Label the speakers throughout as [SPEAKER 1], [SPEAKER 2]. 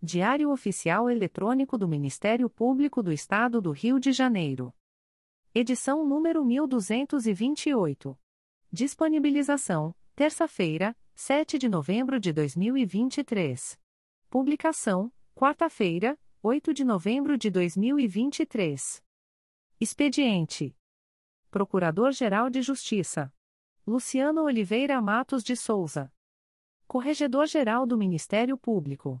[SPEAKER 1] Diário Oficial Eletrônico do Ministério Público do Estado do Rio de Janeiro. Edição número 1228. Disponibilização: terça-feira, 7 de novembro de 2023. Publicação: quarta-feira, 8 de novembro de 2023. Expediente: Procurador-Geral de Justiça Luciano Oliveira Matos de Souza. Corregedor-Geral do Ministério Público.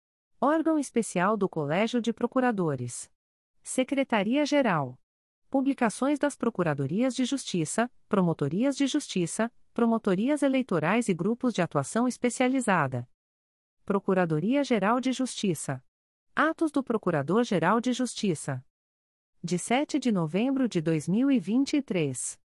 [SPEAKER 1] Órgão Especial do Colégio de Procuradores. Secretaria-Geral. Publicações das Procuradorias de Justiça, Promotorias de Justiça, Promotorias Eleitorais e Grupos de Atuação Especializada. Procuradoria-Geral de Justiça. Atos do Procurador-Geral de Justiça. De 7 de novembro de 2023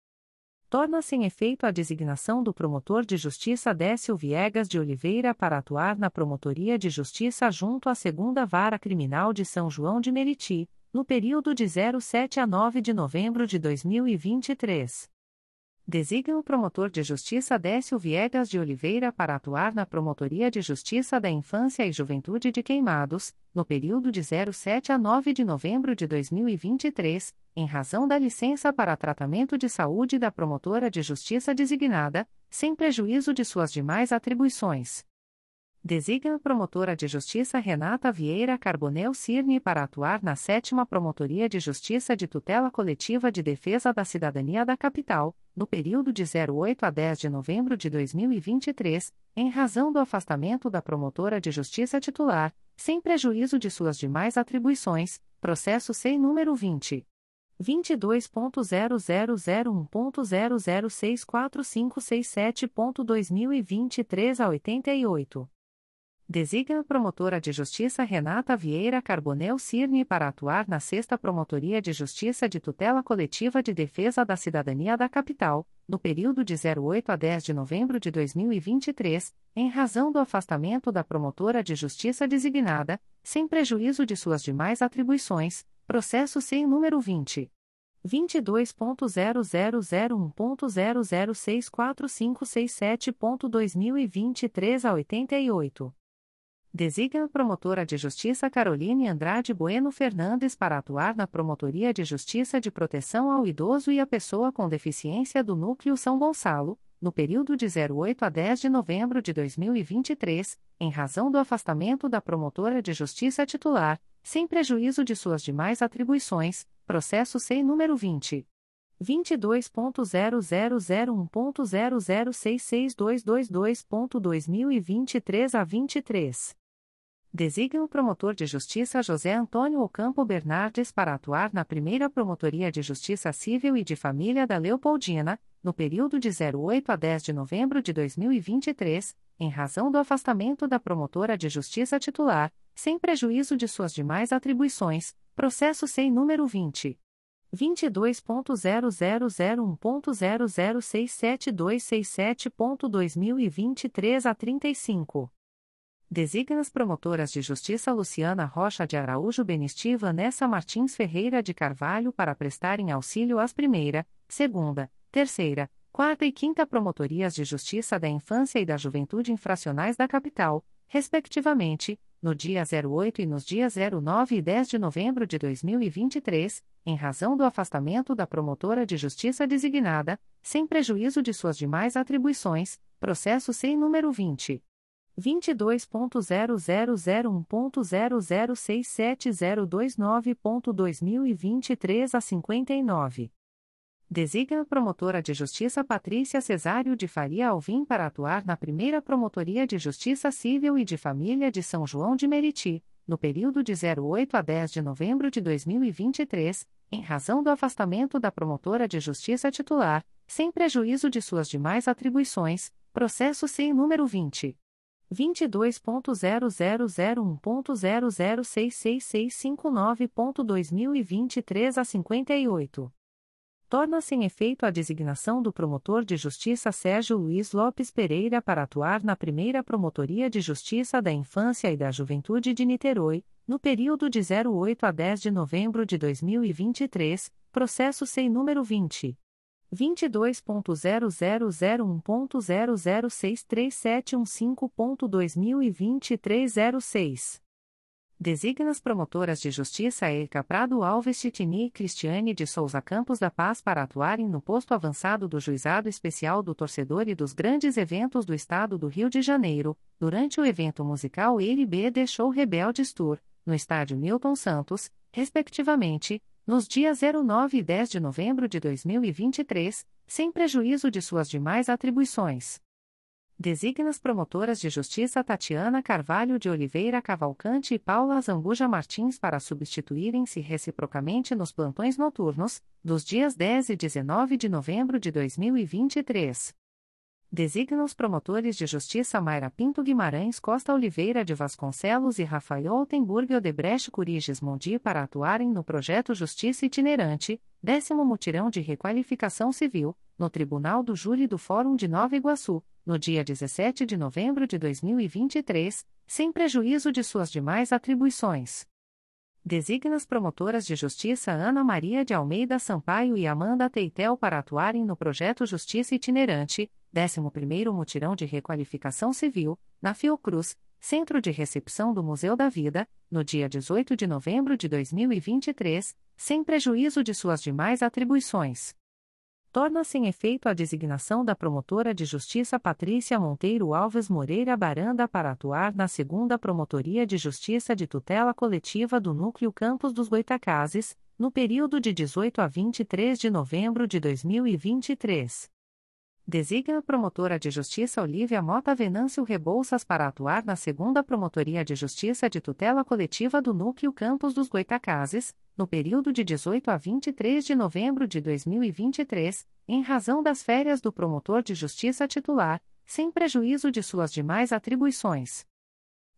[SPEAKER 1] torna-se em efeito a designação do promotor de justiça Décio Viegas de Oliveira para atuar na Promotoria de Justiça junto à Segunda Vara Criminal de São João de Meriti, no período de 07 a 9 de novembro de 2023. Designa o promotor de justiça Décio Viegas de Oliveira para atuar na Promotoria de Justiça da Infância e Juventude de Queimados, no período de 07 a 9 de novembro de 2023, em razão da licença para tratamento de saúde da promotora de justiça designada, sem prejuízo de suas demais atribuições. Designa a promotora de justiça Renata Vieira Carbonel Cirne para atuar na 7 Promotoria de Justiça de Tutela Coletiva de Defesa da Cidadania da Capital, no período de 08 a 10 de novembro de 2023, em razão do afastamento da promotora de justiça titular, sem prejuízo de suas demais atribuições, processo sem número 20. 22.0001.0064567.2023 a 88. Designa a promotora de justiça Renata Vieira Carbonel Cirne para atuar na Sexta Promotoria de Justiça de Tutela Coletiva de Defesa da Cidadania da Capital, no período de 08 a 10 de novembro de 2023, em razão do afastamento da promotora de justiça designada, sem prejuízo de suas demais atribuições, processo sem número 20. 22.0001.0064567.2023 a 88. Designa a promotora de justiça Caroline Andrade Bueno Fernandes para atuar na Promotoria de Justiça de Proteção ao Idoso e à Pessoa com Deficiência do Núcleo São Gonçalo, no período de 08 a 10 de novembro de 2023, em razão do afastamento da promotora de justiça titular, sem prejuízo de suas demais atribuições, processo sem número 20. 22.0001.0066222.2023 a 23. Designa o promotor de justiça José Antônio Ocampo Bernardes para atuar na primeira Promotoria de Justiça Civil e de Família da Leopoldina, no período de 08 a 10 de novembro de 2023, em razão do afastamento da promotora de justiça titular, sem prejuízo de suas demais atribuições, processo sem número 20. 22.0001.0067267.2023 a 35. Designa as promotoras de justiça Luciana Rocha de Araújo Benisti e Vanessa Martins Ferreira de Carvalho para prestarem auxílio às primeira, segunda, terceira, quarta e quinta promotorias de justiça da infância e da juventude infracionais da capital, respectivamente, no dia 08 e nos dias 09 e 10 de novembro de 2023, em razão do afastamento da promotora de justiça designada, sem prejuízo de suas demais atribuições, processo sem número 20. 22.0001.0067029.2023 a 59. Designa a promotora de justiça Patrícia Cesário de Faria Alvim para atuar na primeira Promotoria de Justiça Civil e de Família de São João de Meriti, no período de 08 a 10 de novembro de 2023, em razão do afastamento da promotora de justiça titular, sem prejuízo de suas demais atribuições, processo sem número 20. 22.0001.0066659.2023 a 58. Torna-se em efeito a designação do promotor de justiça Sérgio Luiz Lopes Pereira para atuar na primeira Promotoria de Justiça da Infância e da Juventude de Niterói, no período de 08 a 10 de novembro de 2023, processo sem número 20. 22.0001.0063715.2023 06. Designa as promotoras de justiça Erika Prado Alves Titini e Cristiane de Souza Campos da Paz para atuarem no posto avançado do Juizado Especial do Torcedor e dos grandes eventos do Estado do Rio de Janeiro, durante o evento musical LB The Show Rebeldes Tour, no estádio Newton Santos, respectivamente, nos dias 09 e 10 de novembro de 2023, sem prejuízo de suas demais atribuições. Designa as promotoras de justiça Tatiana Carvalho de Oliveira Cavalcante e Paula Zambuja Martins para substituírem-se reciprocamente nos plantões noturnos, dos dias 10 e 19 de novembro de 2023. Designa os promotores de justiça Mayra Pinto Guimarães Costa Oliveira de Vasconcelos e Rafael Altenburg Odebrecht Curiges Mondi para atuarem no projeto Justiça Itinerante, décimo mutirão de requalificação civil, no Tribunal do Júri do Fórum de Nova Iguaçu, no dia 17 de novembro de 2023, sem prejuízo de suas demais atribuições. Designa as promotoras de justiça Ana Maria de Almeida Sampaio e Amanda Teitel para atuarem no projeto Justiça Itinerante, 11º Mutirão de Requalificação Civil, na Fiocruz, Centro de Recepção do Museu da Vida, no dia 18 de novembro de 2023, sem prejuízo de suas demais atribuições torna-se em efeito a designação da promotora de justiça Patrícia Monteiro Alves Moreira Baranda para atuar na segunda Promotoria de Justiça de Tutela Coletiva do Núcleo Campos dos Goitacazes, no período de 18 a 23 de novembro de 2023. Designa a promotora de justiça Olívia Mota Venâncio Rebouças para atuar na segunda Promotoria de Justiça de Tutela Coletiva do Núcleo Campos dos Goitacazes, no período de 18 a 23 de novembro de 2023, em razão das férias do promotor de justiça titular, sem prejuízo de suas demais atribuições.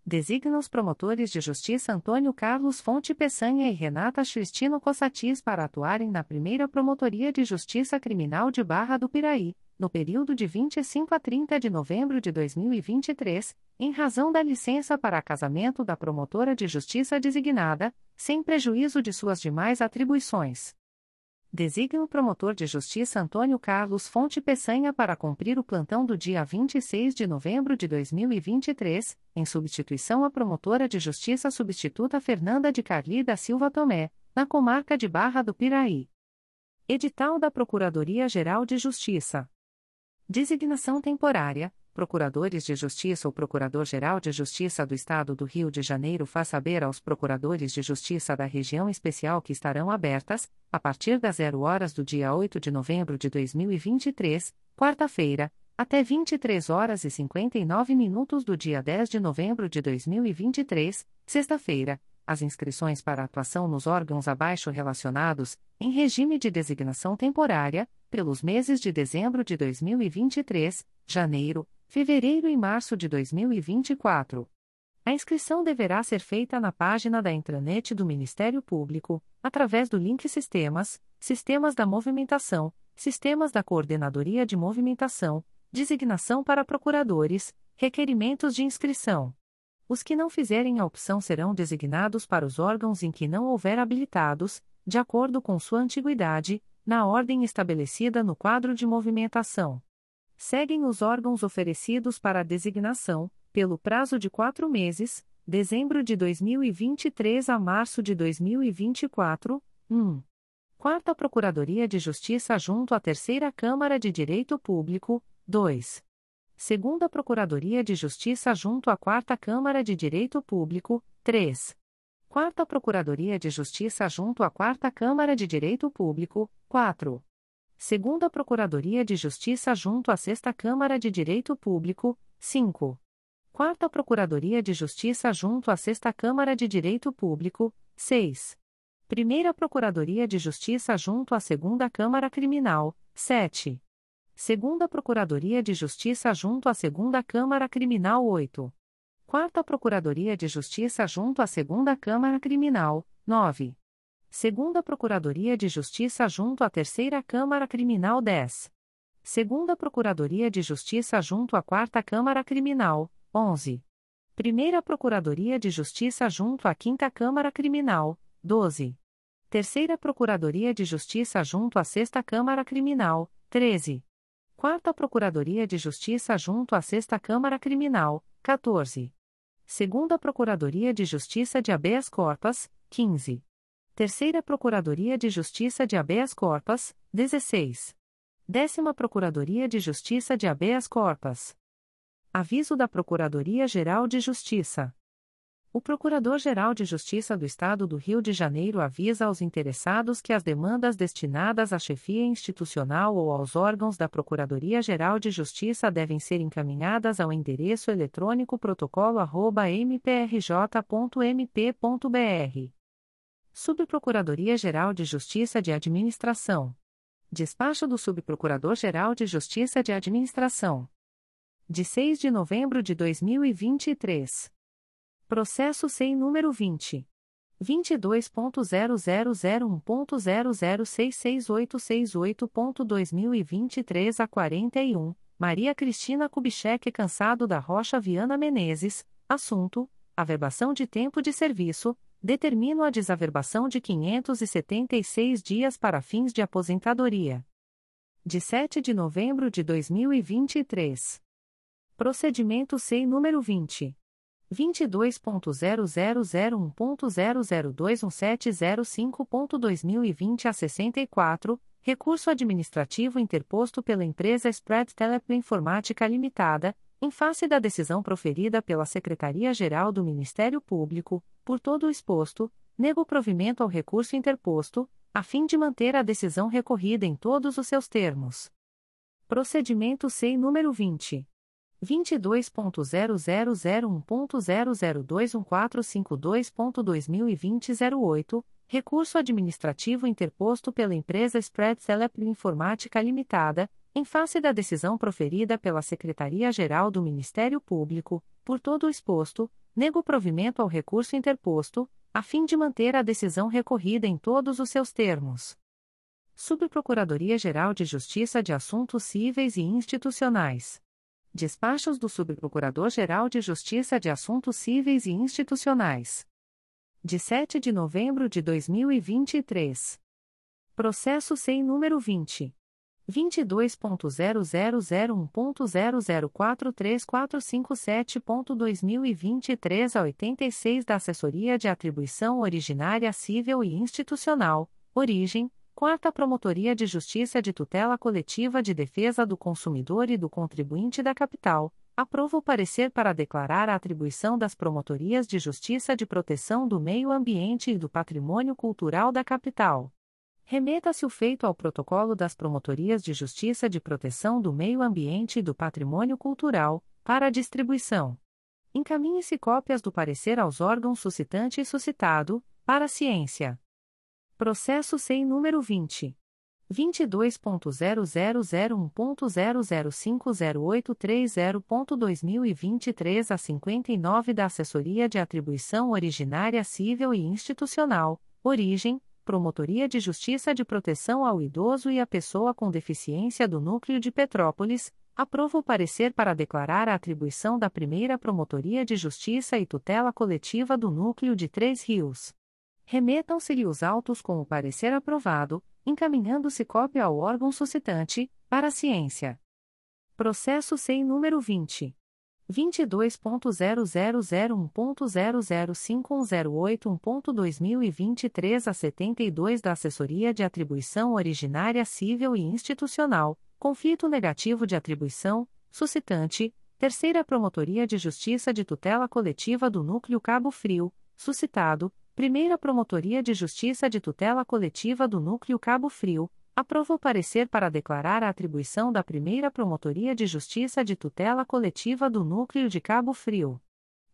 [SPEAKER 1] Designa os promotores de justiça Antônio Carlos Fonte Peçanha e Renata Cristino Cossatis para atuarem na primeira Promotoria de Justiça Criminal de Barra do Piraí, no período de 25 a 30 de novembro de 2023, em razão da licença para casamento da promotora de justiça designada, sem prejuízo de suas demais atribuições. Designa o promotor de justiça Antônio Carlos Fonte Peçanha para cumprir o plantão do dia 26 de novembro de 2023, em substituição à promotora de justiça substituta Fernanda de Carli da Silva Tomé, na comarca de Barra do Piraí. Edital da Procuradoria-Geral de Justiça. Designação temporária. Procuradores de Justiça ou Procurador-Geral de Justiça do Estado do Rio de Janeiro faz saber aos Procuradores de Justiça da região especial que estarão abertas, a partir das 0 horas do dia 8 de novembro de 2023, quarta-feira, até 23 horas e 59 minutos do dia 10 de novembro de 2023, sexta-feira, as inscrições para atuação nos órgãos abaixo relacionados, em regime de designação temporária, pelos meses de dezembro de 2023, janeiro, fevereiro e março de 2024. A inscrição deverá ser feita na página da intranet do Ministério Público, através do link Sistemas, Sistemas da Movimentação, Sistemas da Coordenadoria de Movimentação, Designação para procuradores, requerimentos de inscrição. Os que não fizerem a opção serão designados para os órgãos em que não houver habilitados, de acordo com sua antiguidade, na ordem estabelecida no quadro de movimentação. Seguem os órgãos oferecidos para a designação, pelo prazo de quatro meses, dezembro de 2023 a março de 2024, 1. Quarta Procuradoria de Justiça junto à Terceira Câmara de Direito Público, 2. Segunda Procuradoria de Justiça junto à Quarta Câmara de Direito Público, 3. Quarta Procuradoria de Justiça junto à Quarta Câmara de Direito Público, 4. Segunda Procuradoria de Justiça junto à Sexta Câmara de Direito Público, 5. Quarta Procuradoria de Justiça junto à Sexta Câmara de Direito Público, 6. Primeira Procuradoria de Justiça junto à Segunda Câmara Criminal, 7. Segunda Procuradoria de Justiça junto à Segunda Câmara Criminal 8. Quarta Procuradoria de Justiça junto à Segunda Câmara Criminal, 9. Segunda Procuradoria de Justiça junto à Terceira Câmara Criminal 10. Segunda Procuradoria de Justiça junto à Quarta Câmara Criminal, 11. Primeira Procuradoria de Justiça junto à Quinta Câmara Criminal, 12. Terceira Procuradoria de Justiça junto à Sexta Câmara Criminal, 13. Quarta Procuradoria de Justiça junto à Sexta Câmara Criminal, 14. Segunda Procuradoria de Justiça de Habeas Corpus, 15. Terceira Procuradoria de Justiça de Habeas Corpus, 16. Décima Procuradoria de Justiça de Habeas Corpus. Aviso da Procuradoria-Geral de Justiça. O Procurador-Geral de Justiça do Estado do Rio de Janeiro avisa aos interessados que as demandas destinadas à chefia institucional ou aos órgãos da Procuradoria-Geral de Justiça devem ser encaminhadas ao endereço eletrônico protocolo@mprj.mp.br. Subprocuradoria-Geral de Justiça de Administração. Despacho do Subprocurador-Geral de Justiça de Administração. De 6 de novembro de 2023. Processo sem número 20. 22.0001.0066868.2023 a 41, Maria Cristina Kubitschek Cansado da Rocha Viana Menezes, assunto, averbação de tempo de serviço, determino a desaverbação de 576 dias para fins de aposentadoria. De 7 de novembro de 2023. Procedimento SEI número 20. 22.0001.0021705.2020 a 64, recurso administrativo interposto pela empresa Spread Informática Limitada, em face da decisão proferida pela Secretaria-Geral do Ministério Público, por todo o exposto, nego provimento ao recurso interposto, a fim de manter a decisão recorrida em todos os seus termos. Procedimento SEI número 20. 22.0001.0021452.2020 08, recurso administrativo interposto pela empresa Spread Celep Informática Limitada, em face da decisão proferida pela Secretaria-Geral do Ministério Público, por todo o exposto, nego provimento ao recurso interposto, a fim de manter a decisão recorrida em todos os seus termos. Subprocuradoria-Geral de Justiça de Assuntos Cíveis e Institucionais. Despachos do Subprocurador-Geral de Justiça de Assuntos Cíveis e Institucionais. De 7 de novembro de 2023. Processo sem número 20. 22.0001.0043457.2023 a 86 da Assessoria de Atribuição Originária Civil e Institucional, Origem, Quarta Promotoria de Justiça de Tutela Coletiva de Defesa do Consumidor e do Contribuinte da Capital, aprova o parecer para declarar a atribuição das Promotorias de Justiça de Proteção do Meio Ambiente e do Patrimônio Cultural da Capital. Remeta-se o feito ao protocolo das Promotorias de Justiça de Proteção do Meio Ambiente e do Patrimônio Cultural, para distribuição. Encaminhe-se cópias do parecer aos órgãos suscitante e suscitado, para ciência. Processo SEI número 20. 22.0001.0050830.2023 a 59 da Assessoria de Atribuição Originária Civil e Institucional, Origem, Promotoria de Justiça de Proteção ao Idoso e à Pessoa com Deficiência do Núcleo de Petrópolis, aprova o parecer para declarar a atribuição da primeira Promotoria de Justiça e Tutela Coletiva do Núcleo de Três Rios. Remetam-se-lhe os autos com o parecer aprovado, encaminhando-se cópia ao órgão suscitante, para ciência. Processo SEI número 20. 22.0001.0051081.2023 a 72 da Assessoria de Atribuição Originária Civil e Institucional, conflito negativo de atribuição, suscitante, Terceira Promotoria de Justiça de Tutela Coletiva do Núcleo Cabo Frio, suscitado, Primeira Promotoria de Justiça de Tutela Coletiva do Núcleo Cabo Frio, Aprova o parecer para declarar a atribuição da primeira Promotoria de Justiça de tutela coletiva do Núcleo de Cabo Frio.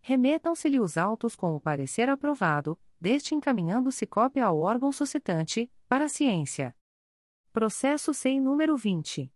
[SPEAKER 1] Remetam-se-lhe os autos com o parecer aprovado, deste encaminhando-se cópia ao órgão suscitante, para ciência. Processo SEI número 20.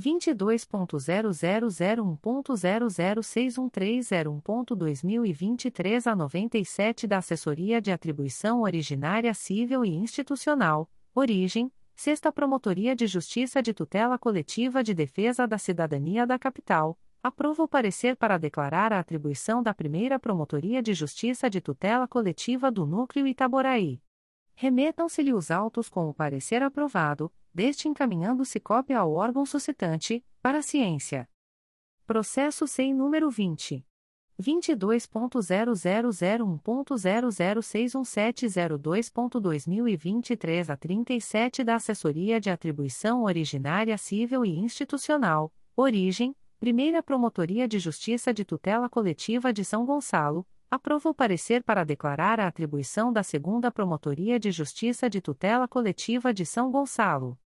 [SPEAKER 1] 22.0001.0061301.2023 a 97 da Assessoria de Atribuição Originária Civil e Institucional, Origem, Sexta Promotoria de Justiça de Tutela Coletiva de Defesa da Cidadania da Capital, aprova o parecer para declarar a atribuição da primeira Promotoria de Justiça de Tutela Coletiva do Núcleo Itaboraí. Remetam-se-lhe os autos com o parecer aprovado, deste encaminhando-se cópia ao órgão suscitante, para a ciência. Processo sem número 20. 22.0001.0061702.2023 a 37 da Assessoria de Atribuição Originária Civil e Institucional, Origem, Primeira Promotoria de Justiça de Tutela Coletiva de São Gonçalo, aprova o parecer para declarar a atribuição da Segunda Promotoria de Justiça de Tutela Coletiva de São Gonçalo.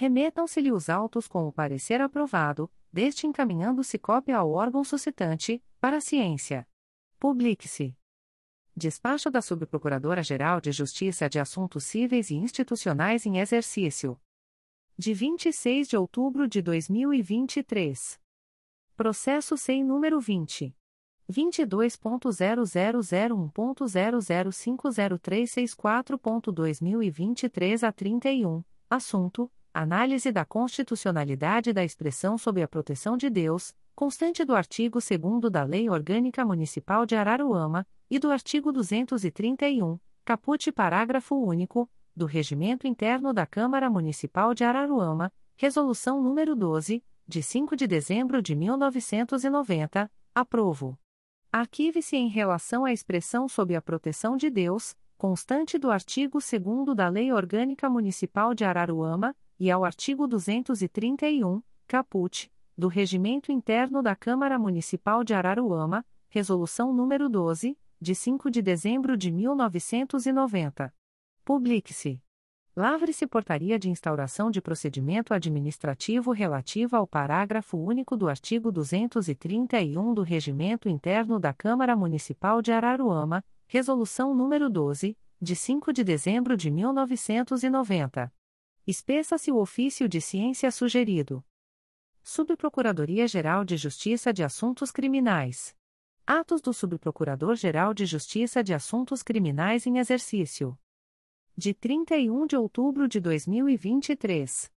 [SPEAKER 1] Remetam-se-lhe os autos com o parecer aprovado, deste encaminhando-se cópia ao órgão suscitante, para ciência. Publique-se. Despacho da Subprocuradora-Geral de Justiça de Assuntos Cíveis e Institucionais em Exercício. De 26 de outubro de 2023. Processo sem número 20. 22.0001.0050364.2023 a 31, assunto Análise da constitucionalidade da expressão sob a proteção de Deus, constante do artigo 2 da Lei Orgânica Municipal de Araruama, e do artigo 231, caput parágrafo único, do Regimento Interno da Câmara Municipal de Araruama, Resolução número 12, de 5 de dezembro de 1990, aprovo. Arquive-se em relação à expressão sob a proteção de Deus, constante do artigo 2 da Lei Orgânica Municipal de Araruama, e ao artigo 231, caput, do Regimento Interno da Câmara Municipal de Araruama, Resolução número 12, de 5 de dezembro de 1990. Publique-se. Lavre-se portaria de instauração de procedimento administrativo relativa ao parágrafo único do artigo 231 do Regimento Interno da Câmara Municipal de Araruama, Resolução número 12, de 5 de dezembro de 1990. Espeça-se o ofício de ciência sugerido. Subprocuradoria-Geral de Justiça de Assuntos Criminais. Atos do Subprocurador-Geral de Justiça de Assuntos Criminais em exercício. De 31 de outubro de 2023.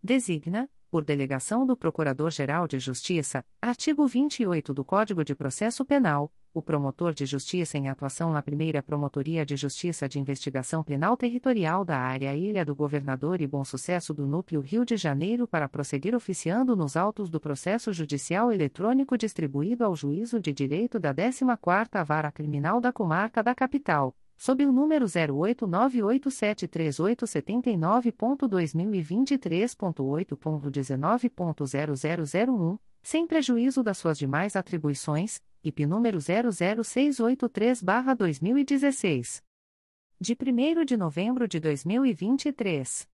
[SPEAKER 1] Designa, por delegação do Procurador-Geral de Justiça, artigo 28 do Código de Processo Penal, o promotor de justiça em atuação na primeira Promotoria de Justiça de Investigação Penal Territorial da Área Ilha do Governador e Bom Sucesso do Núcleo Rio de Janeiro para prosseguir oficiando nos autos do processo judicial eletrônico distribuído ao Juízo de Direito da 14ª Vara Criminal da Comarca da Capital, sob o número 089873879.2023.8.19.0001, sem prejuízo das suas demais atribuições, IP número 00683-2016. de 1 de novembro de 2023.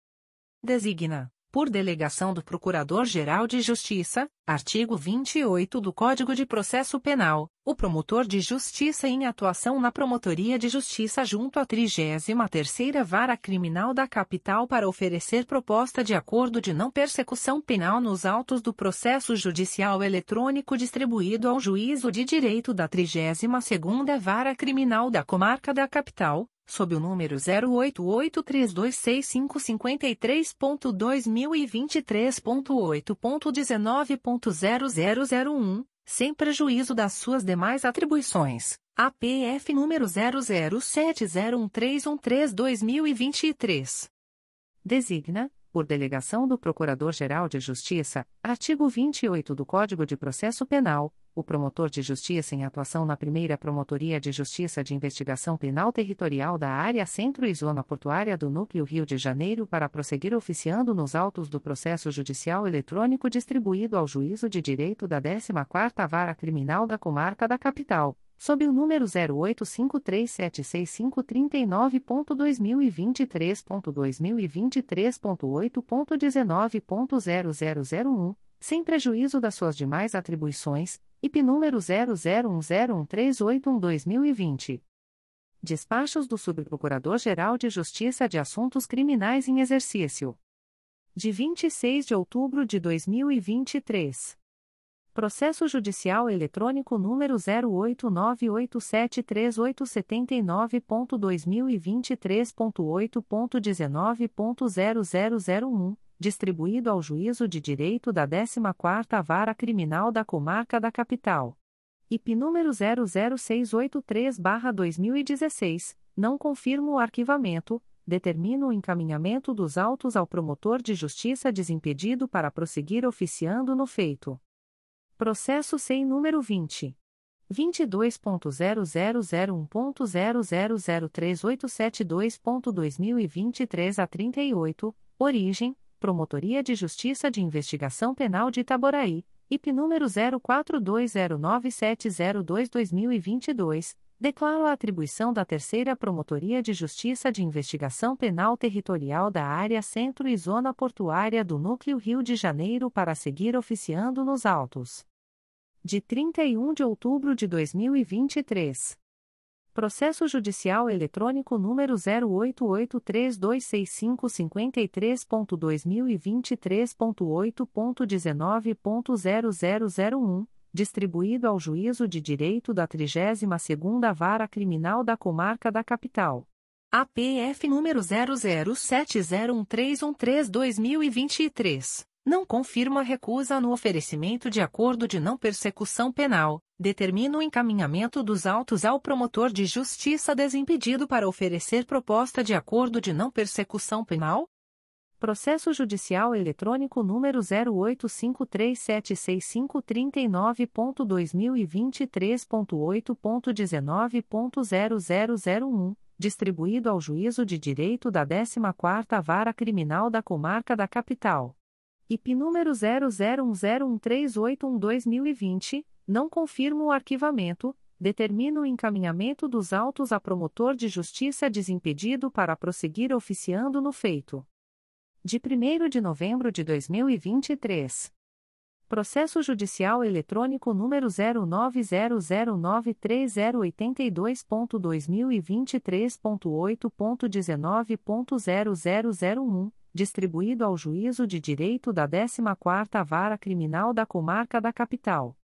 [SPEAKER 1] Designa por delegação do Procurador-Geral de Justiça, artigo 28 do Código de Processo Penal, o promotor de justiça em atuação na Promotoria de Justiça junto à 33ª Vara Criminal da Capital para oferecer proposta de acordo de não persecução penal nos autos do processo judicial eletrônico distribuído ao Juízo de Direito da 32ª Vara Criminal da Comarca da Capital, sob o número 088326553.2023.8.19.0001, sem prejuízo das suas demais atribuições. APF número 00701313-2023. Designa, por delegação do Procurador-Geral de Justiça, artigo 28 do Código de Processo Penal, o promotor de justiça em atuação na primeira Promotoria de Justiça de Investigação Penal Territorial da Área Centro e Zona Portuária do Núcleo Rio de Janeiro para prosseguir oficiando nos autos do processo judicial eletrônico distribuído ao Juízo de Direito da 14ª Vara Criminal da Comarca da Capital, sob o número 085376539.2023.2023.8.19.0001, sem prejuízo das suas demais atribuições, IP número 00101381-2020. Despachos do Subprocurador-Geral de Justiça de Assuntos Criminais em Exercício. De 26 de outubro de 2023. Processo Judicial Eletrônico número 089873879.2023.8.19.0001 distribuído ao Juízo de Direito da 14ª Vara Criminal da Comarca da Capital. IP número 00683-2016, não confirmo o arquivamento, determino o encaminhamento dos autos ao promotor de justiça desimpedido para prosseguir oficiando no feito. Processo SEI número 20. 22.0001.0003872.2023 a 38, origem, Promotoria de Justiça de Investigação Penal de Itaboraí, IP número 04209702-2022, declaro a atribuição da Terceira Promotoria de Justiça de Investigação Penal Territorial da Área Centro e Zona Portuária do Núcleo Rio de Janeiro para seguir oficiando nos autos. De 31 de outubro de 2023. Processo Judicial Eletrônico número 088326553.2023.8.19.0001, distribuído ao Juízo de Direito da 32ª Vara Criminal da Comarca da Capital. APF número 00701313-2023 não confirma recusa no oferecimento de acordo de não persecução penal, determina o encaminhamento dos autos ao promotor de justiça desimpedido para oferecer proposta de acordo de não persecução penal? Processo Judicial Eletrônico número 085376539.2023.8.19.0001, distribuído ao Juízo de Direito da 14ª Vara Criminal da Comarca da Capital. IP número 00101381-2020, não confirma o arquivamento, determina o encaminhamento dos autos a promotor de justiça desimpedido para prosseguir oficiando no feito. De 1 de novembro de 2023. Processo Judicial Eletrônico número 09009302.2023.8.19.0001 distribuído ao Juízo de Direito da 14ª Vara Criminal da Comarca da Capital.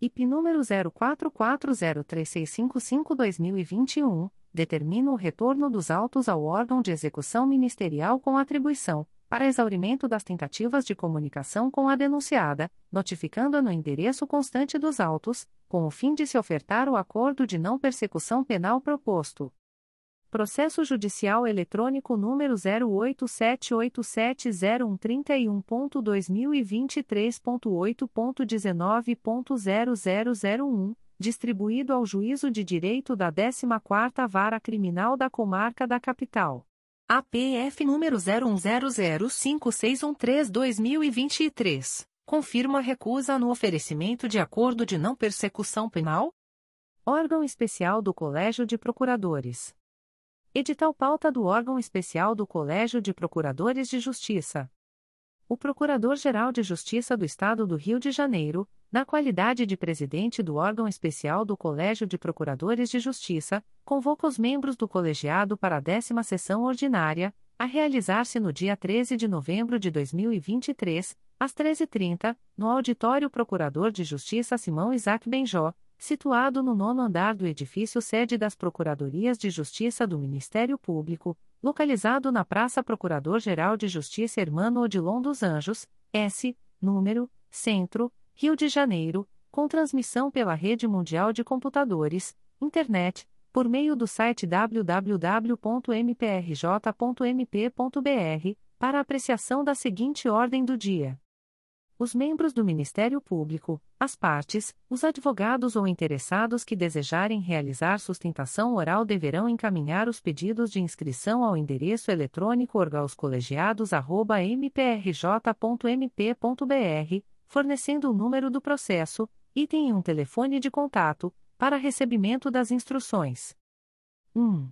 [SPEAKER 1] IP número 04403655-2021, determina o retorno dos autos ao órgão de execução ministerial com atribuição, para exaurimento das tentativas de comunicação com a denunciada, notificando-a no endereço constante dos autos, com o fim de se ofertar o acordo de não persecução penal proposto. Processo Judicial Eletrônico número 088780131.2023.8.19.0001, distribuído ao Juízo de Direito da 14ª Vara Criminal da Comarca da Capital. APF número 01005613-2023, confirma recusa no oferecimento de acordo de não persecução penal? Órgão Especial do Colégio de Procuradores. Edital pauta do órgão especial do Colégio de Procuradores de Justiça. O Procurador-Geral de Justiça do Estado do Rio de Janeiro, na qualidade de presidente do órgão especial do Colégio de Procuradores de Justiça, convoca os membros do colegiado para a décima sessão ordinária, a realizar-se no dia 13 de novembro de 2023, às 13h30, no Auditório Procurador de Justiça Simão Isaac Benjó, situado no nono andar do edifício sede das Procuradorias de Justiça do Ministério Público, localizado na Praça Procurador-Geral de Justiça Hermano Odilon dos Anjos, S, número, Centro, Rio de Janeiro, com transmissão pela Rede Mundial de Computadores, Internet, por meio do site www.mprj.mp.br, para apreciação da seguinte ordem do dia. Os membros do Ministério Público, as partes, os advogados ou interessados que desejarem realizar sustentação oral deverão encaminhar os pedidos de inscrição ao endereço eletrônico orgaoscolegiados@mprj.mp.br, fornecendo o número do processo, item e um telefone de contato, para recebimento das instruções. 1.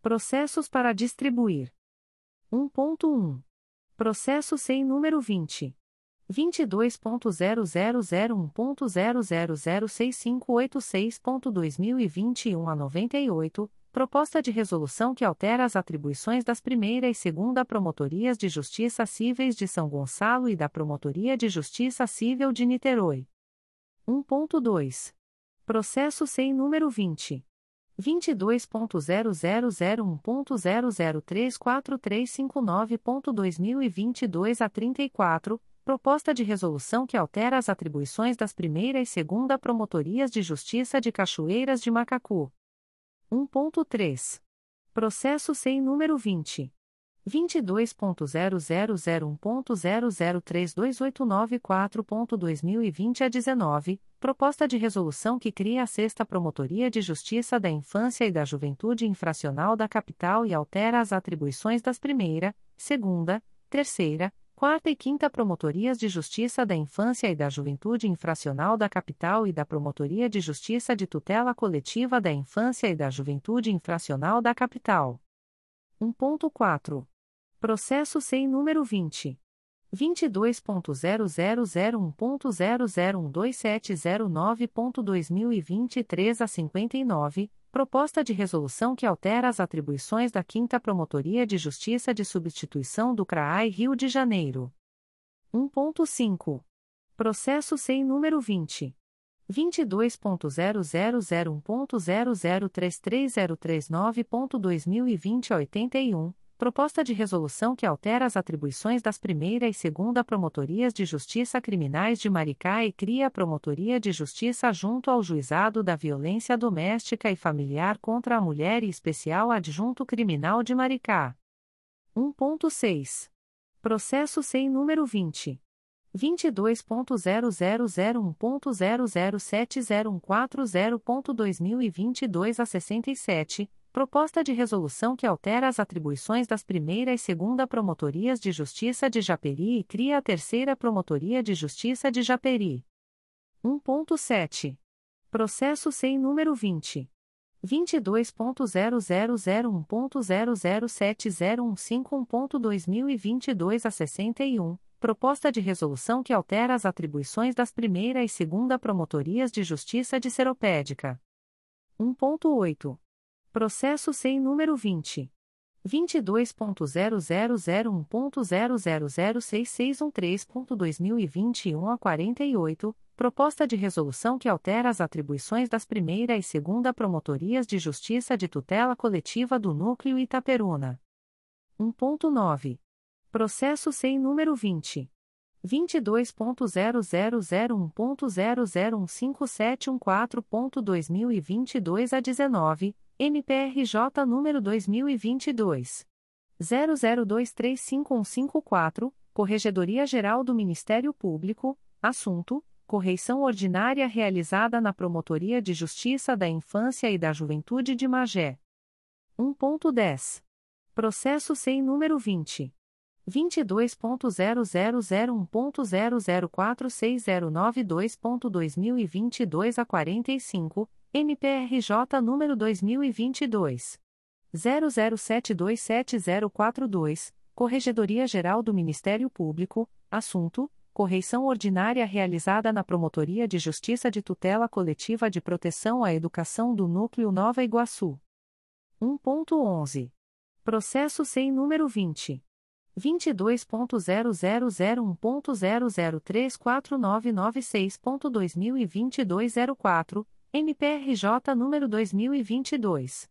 [SPEAKER 1] Processos para distribuir. 1.1. Processo sem número 20 22.0001.0006586.2021 a 98, proposta de resolução que altera as atribuições das primeira e segunda Promotorias de Justiça Cíveis de São Gonçalo e da Promotoria de Justiça Civil de Niterói. 1.2. Processo sem número 20. 22.0001.0034359.2022 a 34, Proposta de resolução que altera as atribuições das primeira e segunda Promotorias de Justiça de Cachoeiras de Macacu. 1.3. Processo sem número 20. 22.0001.0032894.2020 a 19, proposta de resolução que cria a Sexta Promotoria de Justiça da Infância e da Juventude Infracional da Capital e altera as atribuições das primeira, segunda, terceira, Quarta e Quinta Promotorias de Justiça da Infância e da Juventude Infracional da Capital e da Promotoria de Justiça de Tutela Coletiva da Infância e da Juventude Infracional da Capital. 1.4. Processo sem número 20. 22.0001.0012709.2023 a 59, Proposta de resolução que altera as atribuições da 5 Promotoria de Justiça de Substituição do CRAI Rio de Janeiro. 1.5. Processo sem número 20. 22.0001.0033039.2020 a 81, proposta de resolução que altera as atribuições das primeira e segunda Promotorias de Justiça Criminais de Maricá e cria a Promotoria de Justiça junto ao Juizado da Violência Doméstica e Familiar contra a Mulher e Especial Adjunto Criminal de Maricá. 1.6. Processo sem número 20. 22.0001.0070140.2022 a 67, Proposta de resolução que altera as atribuições das primeira e segunda Promotorias de Justiça de Japeri e cria a terceira Promotoria de Justiça de Japeri. 1.7. Processo sem número 20. 22.0001.0070151.2022 a 61, proposta de resolução que altera as atribuições das primeira e segunda Promotorias de Justiça de Seropédica. 1.8. Processo sem número 20. 22.0001.0006613.2021 a 48, proposta de resolução que altera as atribuições das primeira e segunda Promotorias de Justiça de Tutela Coletiva do Núcleo Itaperuna. 1.9. Processo sem número 20. 22.0001.0015714.2022 a 19, MPRJ número 2022 00235154, Corregedoria Geral do Ministério Público, assunto: correição ordinária realizada na Promotoria de Justiça da Infância e da Juventude de Magé. 1.10. Processo sem número 20 22.0001.0046092.2022 a 45 MPRJ número 2022 00727042, Corregedoria Geral do Ministério Público, assunto: correição ordinária realizada na Promotoria de Justiça de Tutela Coletiva de Proteção à Educação do Núcleo Nova Iguaçu. 1.11. Processo sem número 20. 22.0001.0034996.2022 a 04, MPRJ número 2022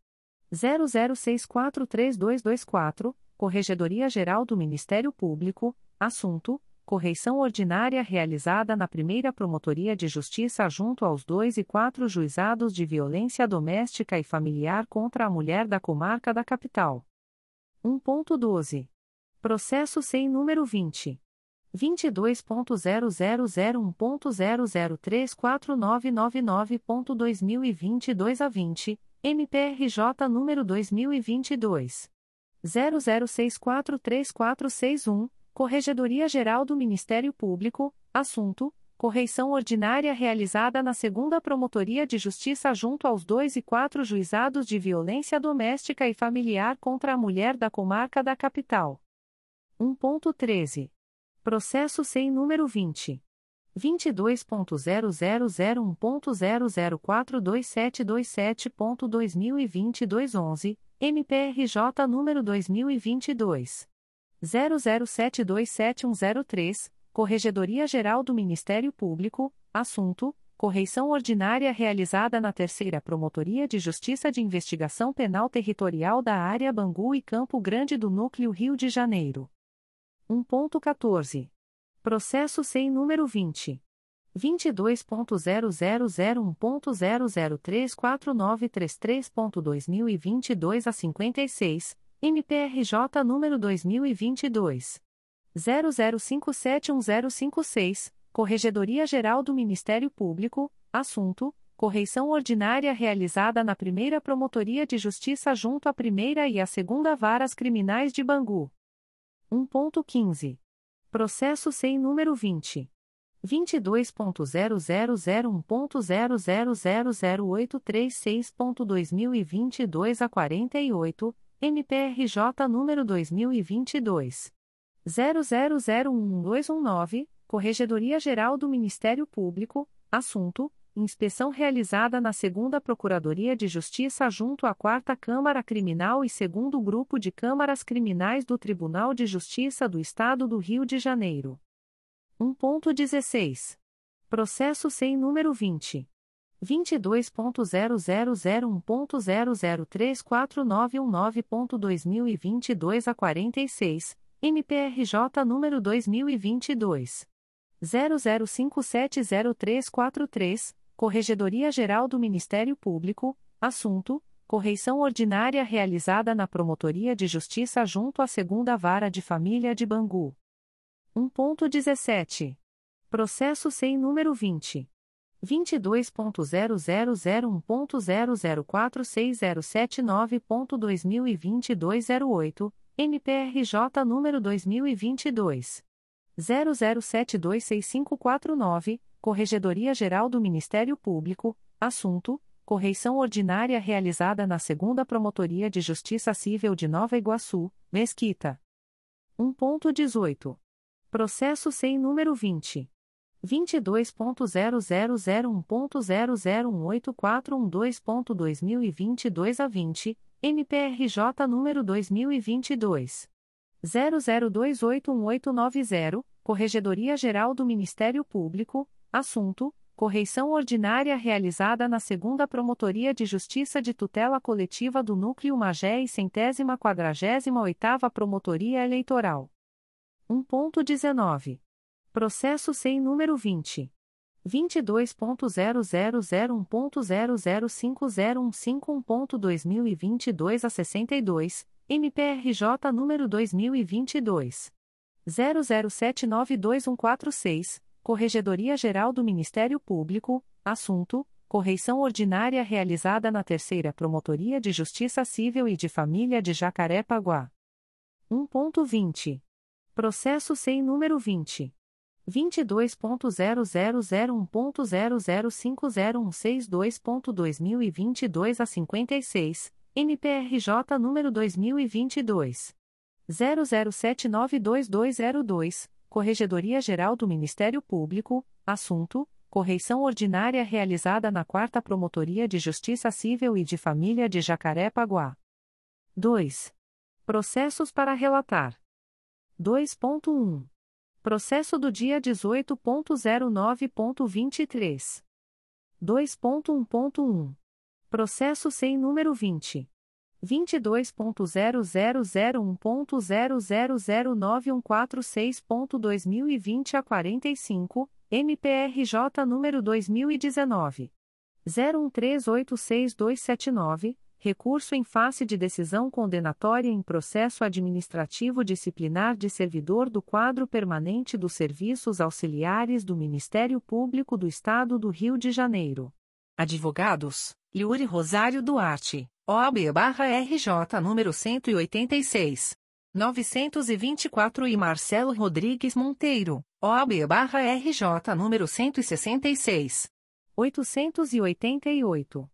[SPEAKER 1] 00643224, Corregedoria Geral do Ministério Público, assunto: correição ordinária realizada na primeira Promotoria de Justiça junto aos dois e quatro juizados de violência doméstica e familiar contra a mulher da comarca da capital. 1.12. Processo sem número 20. 22.0001.0034999.2022 a 20, MPRJ número 2022 00643461, Corregedoria Geral do Ministério Público, assunto: correição ordinária realizada na Segunda Promotoria de Justiça junto aos dois e quatro juizados de violência doméstica e familiar contra a mulher da comarca da capital. 1.13. Processo sem número 20 22.0001.0042727.2022 11, MPRJ número 2022 00727103, Corregedoria Geral do Ministério Público, assunto: correição ordinária realizada na Terceira Promotoria de Justiça de Investigação Penal Territorial da Área Bangu e Campo Grande do Núcleo Rio de Janeiro. 1.14. Processo sem número 20. 22.0001.0034933.2022 a 56, MPRJ número 2022. 00571056, Corregedoria Geral do Ministério Público, assunto: correição ordinária realizada na primeira Promotoria de Justiça junto à primeira e à segunda Varas Criminais de Bangu. 1.15. Processo sem número 20. 22.0001.0000836.2022 a 48, MPRJ número 2022. 00011219, Corregedoria Geral do Ministério Público, assunto: inspeção realizada na Segunda Procuradoria de Justiça junto à Quarta Câmara Criminal e Segundo Grupo de Câmaras Criminais do Tribunal de Justiça do Estado do Rio de Janeiro. 1.16. Processo sem número 20. 22.0001.0034919.2022 a 46, MPRJ número 2022 00570343, Corregedoria Geral do Ministério Público, assunto: correição ordinária realizada na Promotoria de Justiça junto à Segunda Vara de Família de Bangu. 1.17. Processo sem número 20. 22.0001.0046079.2022 08, MPRJ número 2022 00726549, Corregedoria Geral do Ministério Público, assunto: correição ordinária realizada na Segunda Promotoria de Justiça Civil de Nova Iguaçu, Mesquita. 1.18. Processo sem número 20. 22.0001.0018412.2022 a 20, MPRJ número 2022 00281890, Corregedoria Geral do Ministério Público, assunto: correição ordinária realizada na Segunda Promotoria de Justiça de Tutela Coletiva do Núcleo Magé e centésima quadragésima oitava Promotoria Eleitoral. 1.19. Processo sem número 20. 22.0001.0050151.2022 a 62, MPRJ número 2022 00792146, Corregedoria Geral do Ministério Público, assunto: correição ordinária realizada na Terceira Promotoria de Justiça Civil e de Família de Jacarepaguá. 1.20. Processo sem número 20 22.0001.0050162.2022 a 56 MPRJ número 2022 00792202, Corregedoria Geral do Ministério Público, assunto: correição ordinária realizada na 4 Promotoria de Justiça Civil e de Família de Jacarepaguá. 2. Processos para relatar. 2.1. Processo do dia 18.09.23. 2.1.1. Processo sem número 20. 22.0001.0009146.2020 a 45, MPRJ número 2019. 01386279, recurso em face de decisão condenatória em processo administrativo disciplinar de servidor do quadro permanente dos serviços auxiliares do Ministério Público do Estado do Rio de Janeiro. Advogados, Yuri Rosário Duarte. OAB-RJ número 186. 924 e Marcelo Rodrigues Monteiro, OAB-RJ número 166. 888.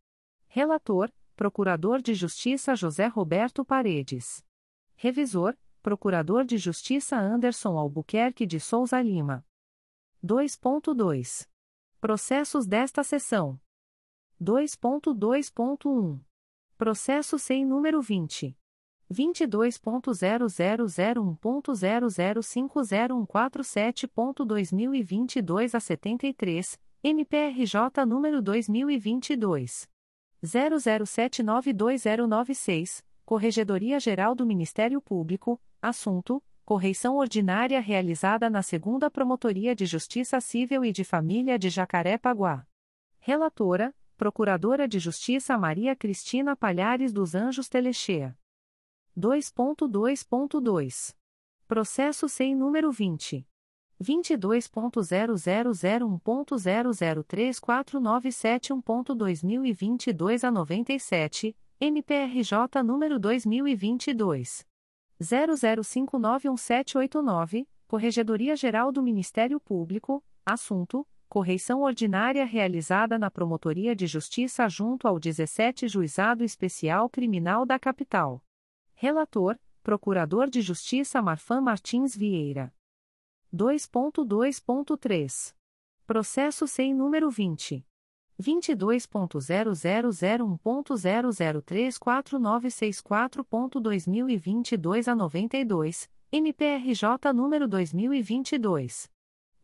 [SPEAKER 1] Relator, Procurador de Justiça José Roberto Paredes. Revisor, Procurador de Justiça Anderson Albuquerque de Souza Lima. 2.2. Processos desta sessão. 2.2.1. Processo sem número 20. 22.0001.0050147.2022 a 73, MPRJ número 2022. 00792096, Corregedoria Geral do Ministério Público, assunto: correição ordinária realizada na 2 Promotoria de Justiça Civil e de Família de Jacarepaguá. Relatora: Procuradora de Justiça Maria Cristina Palhares dos Anjos Telechea. 2.2.2. Processo sem número 20. 22.0001.0034971.2022 a 97, MPRJ número 2022. 00591789, Corregedoria Geral do Ministério Público, assunto correição ordinária realizada na Promotoria de Justiça junto ao 17 Juizado Especial Criminal da Capital. Relator, Procurador de Justiça Marfan Martins Vieira. 2.2.3. Processo sem número 20. 22.0001.0034964.2022 a 92, MPRJ número 2022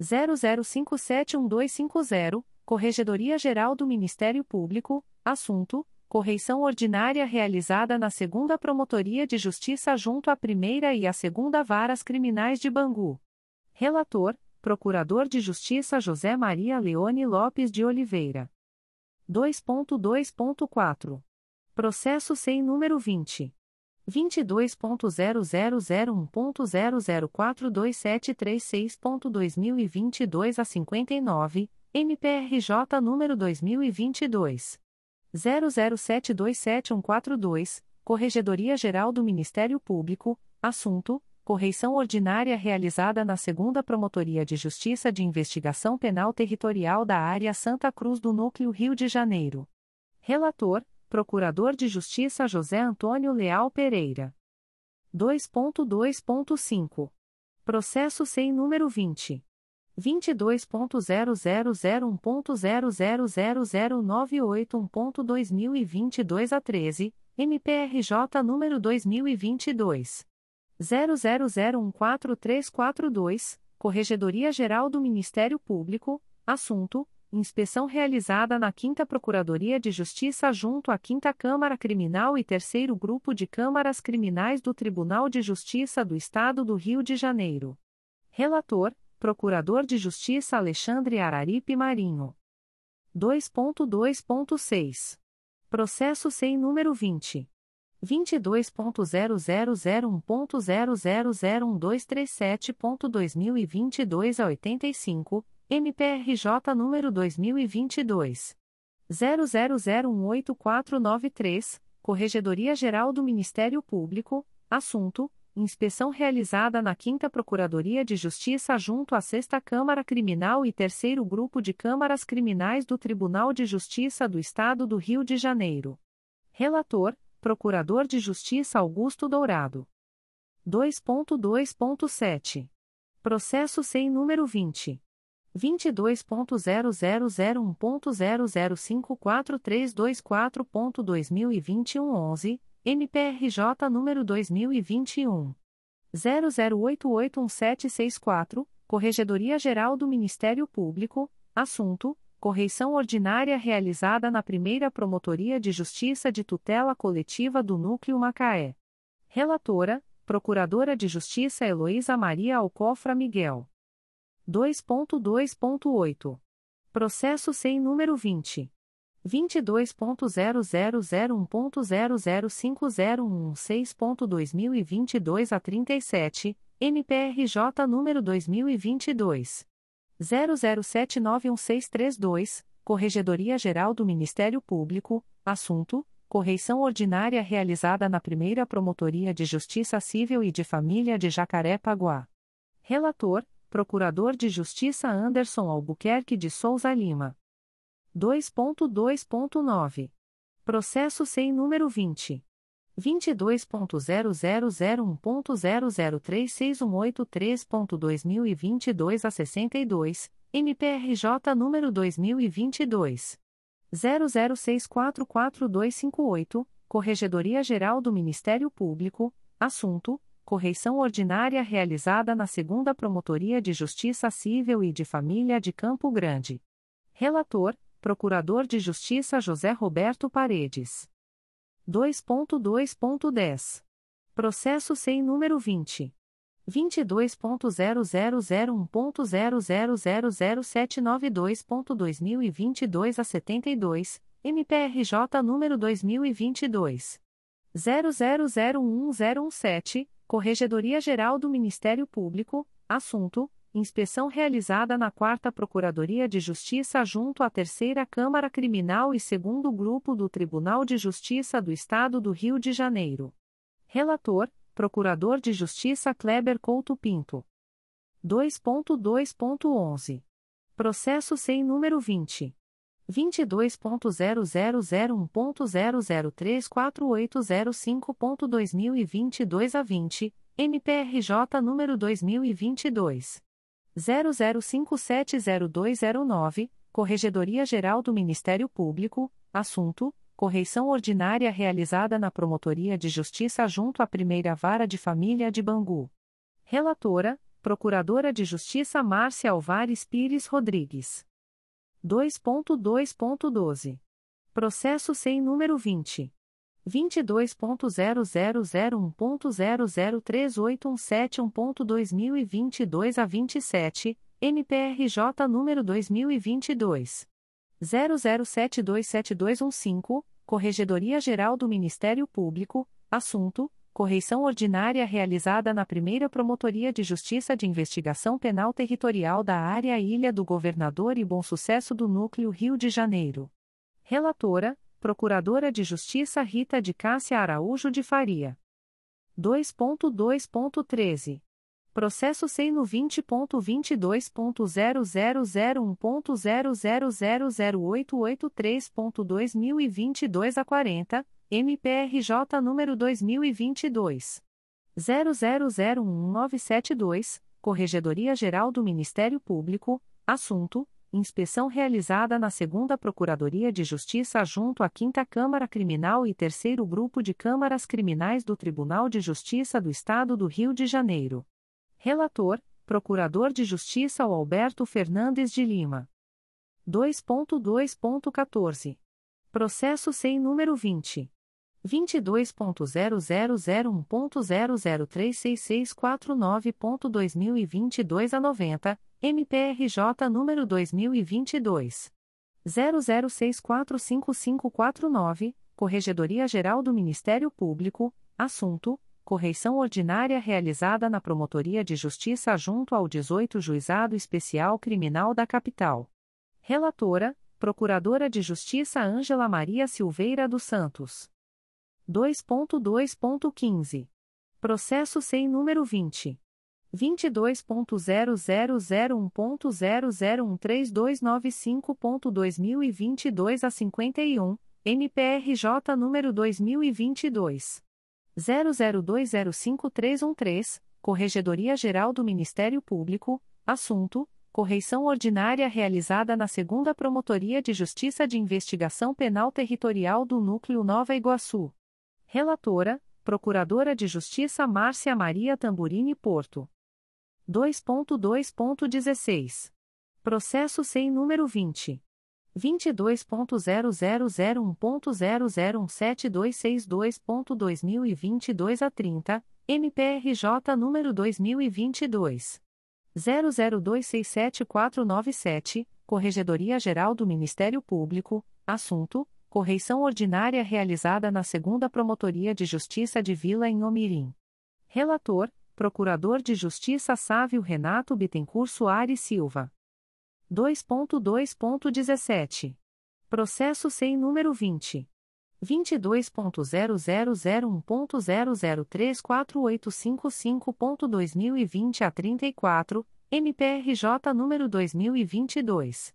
[SPEAKER 1] 00571250, Corregedoria Geral do Ministério Público, assunto: correição ordinária realizada na Segunda Promotoria de Justiça junto à Primeira e à Segunda Varas Criminais de Bangu. Relator: Procurador de Justiça José Maria Leone Lopes de Oliveira. 2.2.4. Processo sem número 20. 22.0001.0042736.2022 a 59, MPRJ número 2022. 00727142, Corregedoria Geral do Ministério Público, assunto: correição ordinária realizada na 2 Promotoria de Justiça de Investigação Penal Territorial da Área Santa Cruz do Núcleo Rio de Janeiro. Relator: Procurador de Justiça José Antônio Leal Pereira. 2.2.5. Processo sem número 20. 22.0001.0000981.2022 a 13, MPRJ número 2022. 00014342, Corregedoria Geral do Ministério Público, assunto: inspeção realizada na 5 Procuradoria de Justiça junto à 5 Câmara Criminal e 3 Grupo de Câmaras Criminais do Tribunal de Justiça do Estado do Rio de Janeiro. Relator: Procurador de Justiça Alexandre Araripe Marinho. 2.2.6. Processo sem número 20. 22.0001.0001237.2022 a 85, MPRJ número 2022 00018493, Corregedoria Geral do Ministério Público, assunto: inspeção realizada na 5 Procuradoria de Justiça junto à 6 Câmara Criminal e 3 Grupo de Câmaras Criminais do Tribunal de Justiça do Estado do Rio de Janeiro. Relator: Procurador de Justiça Augusto Dourado. 2.2.7. Processo sem número 20. 22.0001.0054324.2021 11, MPRJ número 2021. 00881764, Corregedoria Geral do Ministério Público, assunto: correição ordinária realizada na primeira Promotoria de Justiça de Tutela Coletiva do Núcleo Macaé. Relatora: Procuradora de Justiça Heloísa Maria Alcofra Miguel. 2.2.8. Processo sem número 20. 22.0001.0050116.2022 a 37, MPRJ número 2022. 00791632, Corregedoria Geral do Ministério Público, assunto: correição ordinária realizada na primeira Promotoria de Justiça Civil e de Família de Jacaré-Paguá. Relator: Procurador de Justiça Anderson Albuquerque de Souza Lima. 2.2.9. Processo sem número 20. 22.0001.0036183.2022 a 62, MPRJ número 2022. 00644258, Corregedoria Geral do Ministério Público, assunto: correição ordinária realizada na Segunda Promotoria de Justiça Civil e de Família de Campo Grande. Relator: Procurador de Justiça José Roberto Paredes. 2.2.10. Processo sem número 20. 22.0001.0000792.2022 a 72, MPRJ número 2022. 00011017, Corregedoria Geral do Ministério Público, assunto: inspeção realizada na 4 Procuradoria de Justiça junto à Terceira Câmara Criminal e segundo Grupo do Tribunal de Justiça do Estado do Rio de Janeiro. Relator: Procurador de Justiça Kleber Couto Pinto. 2.2.11. Processo sem número 20. 22.0001.0034805.2022 a 20, MPRJ número 2022 00570209, Corregedoria Geral do Ministério Público, assunto: correição ordinária realizada na Promotoria de Justiça junto à Primeira Vara de Família de Bangu. Relatora: Procuradora de Justiça Márcia Alvares Pires Rodrigues. 2.2.12. Processo sem número 20. 22.0001.0038171.2022 a 27, MPRJ número 2022. 00727215, Corregedoria Geral do Ministério Público, assunto: correição ordinária realizada na primeira Promotoria de Justiça de Investigação Penal Territorial da Área Ilha do Governador e Bom Sucesso do Núcleo Rio de Janeiro. Relatora: Procuradora de Justiça Rita de Cássia Araújo de Faria. 2.2.13. Processo SEI no 20.22.0001.0008883.2022 a 40, MPRJ número 2022. 00011972, Corregedoria Geral do Ministério Público, assunto: inspeção realizada na Segunda Procuradoria de Justiça junto à Quinta Câmara Criminal e Terceiro Grupo de Câmaras Criminais do Tribunal de Justiça do Estado do Rio de Janeiro. Relator: Procurador de Justiça Alberto Fernandes de Lima. 2.2.14. Processo sem número 20. 22.0001.0036649.2022 a 90, MPRJ número 2022. 00645549, Corregedoria Geral do Ministério Público, assunto: correição ordinária realizada na Promotoria de Justiça junto ao 18 Juizado Especial Criminal da Capital. Relatora: Procuradora de Justiça Ângela Maria Silveira dos Santos. 2.2.15. Processo sem número 20. 22.0001.0013295.2022 a 51, MPRJ número 2022 00205313, Corregedoria Geral do Ministério Público, assunto: correição ordinária realizada na Segunda Promotoria de Justiça de Investigação Penal Territorial do Núcleo Nova Iguaçu. Relatora: Procuradora de Justiça Márcia Maria Tamburini Porto. 2.2.16. Processo sem número 20 22.0001.0017262.2022 a 30, MPRJ número 2022 00267497, Corregedoria Geral do Ministério Público, assunto: correição ordinária realizada na Segunda Promotoria de Justiça de Vila em Omirim. Relator: Procurador de Justiça Sávio Renato Bittencourt Soares Silva. 2.2.17. Processo sem número 20. 22.0001.0034855.2020 a 34, MPRJ número 2022.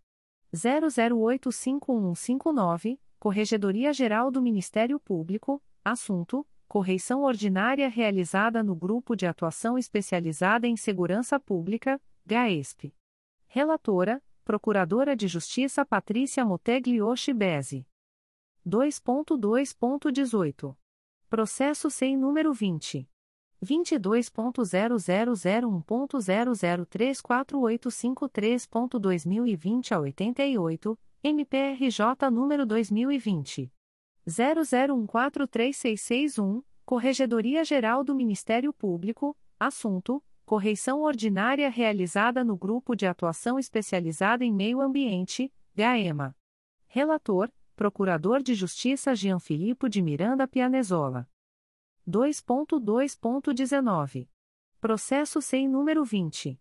[SPEAKER 1] 00851159, Corregedoria Geral do Ministério Público, assunto: correição ordinária realizada no Grupo de Atuação Especializada em Segurança Pública, GAESP. Relatora: Procuradora de Justiça Patrícia Moteglioshi Bezzi. 2.2.18. Processo sem número 20. 22.0001.0034853.2020 a 88, MPRJ número 2020. 00143661, Corregedoria Geral do Ministério Público, assunto: Correição ordinária realizada no Grupo de Atuação Especializada em Meio Ambiente, GAEMA. Relator: Procurador de Justiça Jean Filippo de Miranda Pianezola. 2.2.19. Processo sem número 20.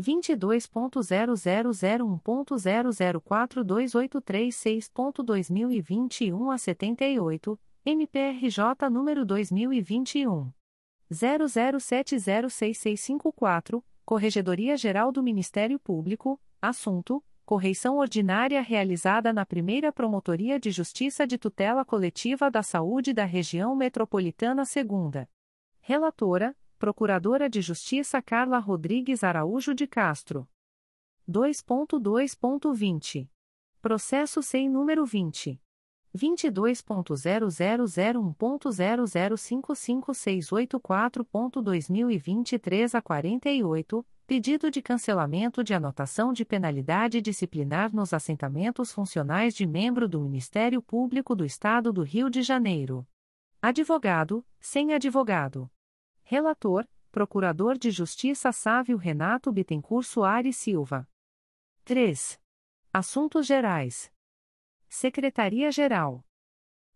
[SPEAKER 1] 22.0001.0042836.2021 a 78, MPRJ número 2021 00706654, Corregedoria Geral do Ministério Público, assunto: correição ordinária realizada na primeira Promotoria de Justiça de Tutela Coletiva da Saúde da Região Metropolitana Segunda. Relatora: Procuradora de Justiça Carla Rodrigues Araújo de Castro. 2.2.20. Processo sem número 20. 22.0001.0055684.2023 a 48, pedido de cancelamento de anotação de penalidade disciplinar nos assentamentos funcionais de membro do Ministério Público do Estado do Rio de Janeiro. Advogado, sem advogado. Relator, Procurador de Justiça Sávio Renato Bittencourt Soares Silva. 3. Assuntos Gerais. Secretaria-Geral.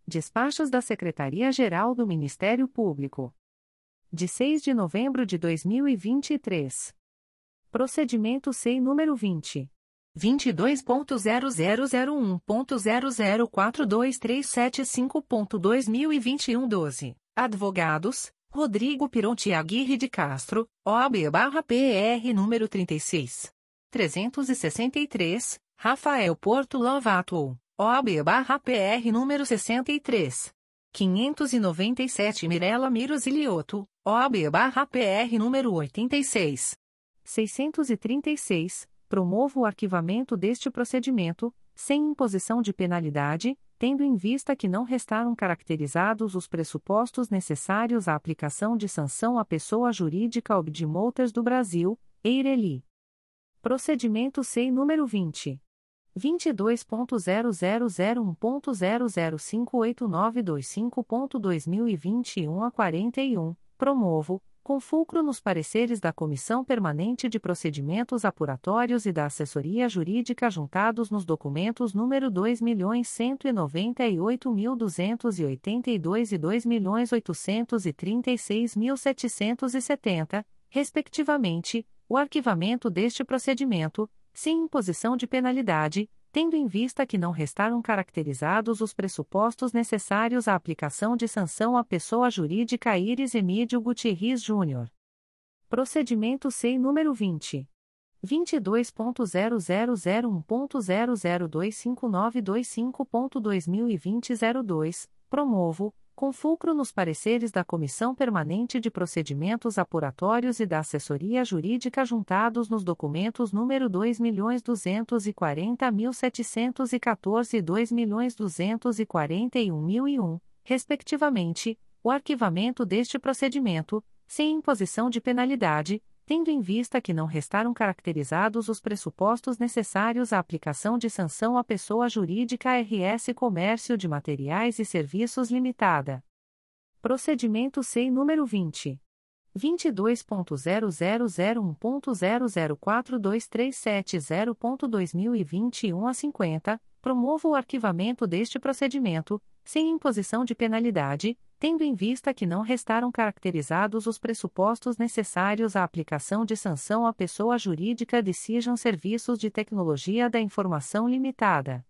[SPEAKER 1] Despachos da Secretaria-Geral do Ministério Público. De 6 de novembro de 2023. Procedimento SEI número 20. 22.0001.0042375.2021 12. Advogados, Rodrigo Pironti Aguirre de Castro, OAB-PR número 36. 363, Rafael Porto Lovato. OAB-PR número 63. 597 Mirela Miros Ilioto, OAB-PR número 86. 636, promovo o arquivamento deste procedimento, sem imposição de penalidade, tendo em vista que não restaram caracterizados os pressupostos necessários à aplicação de sanção à pessoa jurídica Obdimoters do Brasil, Eireli. Procedimento SEI número 20. 22.0001.0058925.2021 a 41, promovo, com fulcro nos pareceres da Comissão Permanente de Procedimentos Apuratórios e da Assessoria Jurídica juntados nos documentos número 2.198.282 e 2.836.770, respectivamente, o arquivamento deste procedimento, sem imposição de penalidade, tendo em vista que não restaram caracterizados os pressupostos necessários à aplicação de sanção à pessoa jurídica Iris Emídio Gutierrez Júnior. Procedimento SEI número 20. 22.0001.0025925.2020 promovo, com fulcro nos pareceres da Comissão Permanente de Procedimentos Apuratórios e da Assessoria Jurídica juntados nos documentos número 2.240.714 e 2.241.001, respectivamente, o arquivamento deste procedimento, sem imposição de penalidade, tendo em vista que não restaram caracterizados os pressupostos necessários à aplicação de sanção à pessoa jurídica RS Comércio de Materiais e Serviços Limitada. Procedimento SEI número 20. 22.0001.0042370.2021 a 50, promovo o arquivamento deste procedimento, sem imposição de penalidade, tendo em vista que não restaram caracterizados os pressupostos necessários à aplicação de sanção à pessoa jurídica de Sijam Serviços de Tecnologia da Informação Limitada.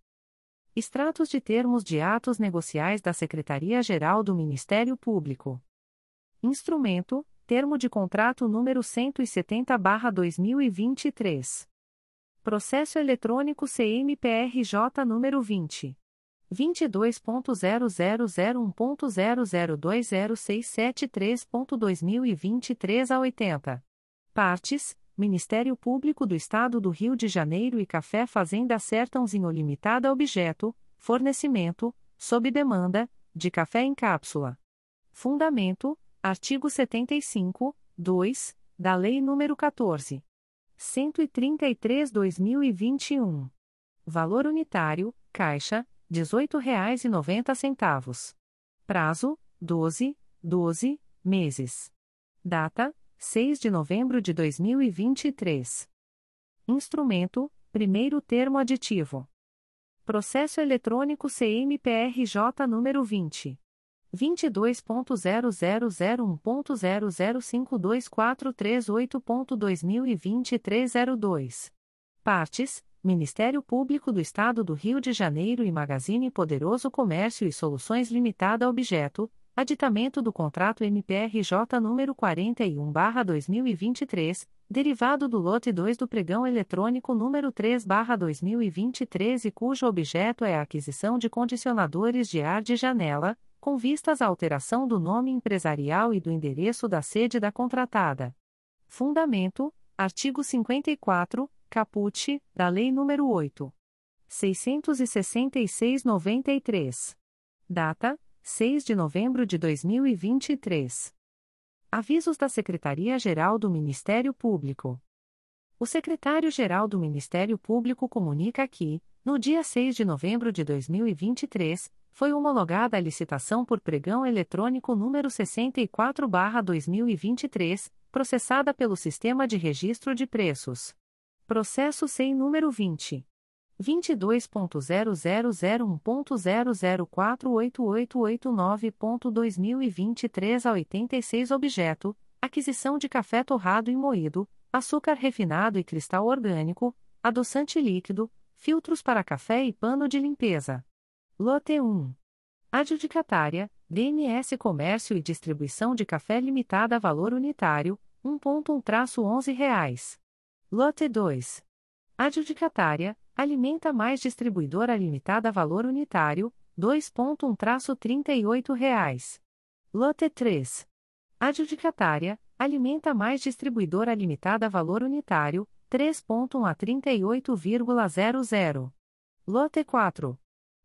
[SPEAKER 1] Extratos de termos de atos negociais da Secretaria-Geral do Ministério Público. Instrumento: Termo de contrato número 170/2023. Processo eletrônico CMPRJ número 20 22.0001.0020673.2023 a 80. Partes: Ministério Público do Estado do Rio de Janeiro e Café Fazenda Sertãozinho Limitada Objeto: Fornecimento, sob demanda, de café em cápsula. Fundamento: Artigo 75, 2, da Lei nº 14. 133/2021. Valor unitário: Caixa 18,90. Prazo: 12, 12 meses. Data: 6 de novembro de 2023. Instrumento: Primeiro termo aditivo. Processo eletrônico CMPRJ número 20. 22.0001.0052438.2023 02. Partes: Ministério Público do Estado do Rio de Janeiro e Magazine Poderoso Comércio e Soluções Limitada Objeto, aditamento do contrato MPRJ número 41/2023, derivado do lote 2 do pregão eletrônico número 3/2023 e cujo objeto é a aquisição de condicionadores de ar de janela, com vistas à alteração do nome empresarial e do endereço da sede da contratada. Fundamento: artigo 54 caput, da Lei nº 8. 666-93. Data: 6 de novembro de 2023. Avisos da Secretaria-Geral do Ministério Público. O secretário-geral do Ministério Público comunica que, no dia 6 de novembro de 2023, foi homologada a licitação por pregão eletrônico número 64/2023, processada pelo Sistema de Registro de Preços. Processo sem número 20. 22.0001.0048889.2023 a 86 Objeto: aquisição de café torrado e moído, açúcar refinado e cristal orgânico, adoçante líquido, filtros para café e pano de limpeza. Lote 1. Adjudicatária: DNS Comércio e Distribuição de Café Limitada Valor Unitário, 1.1-11 reais. Lote 2. Adjudicatária, Alimenta Mais Distribuidora Limitada Valor Unitário, 2.1-38 reais. Lote 3. Adjudicatária, Alimenta Mais Distribuidora Limitada Valor Unitário, 3.1 a 38,00. Lote 4.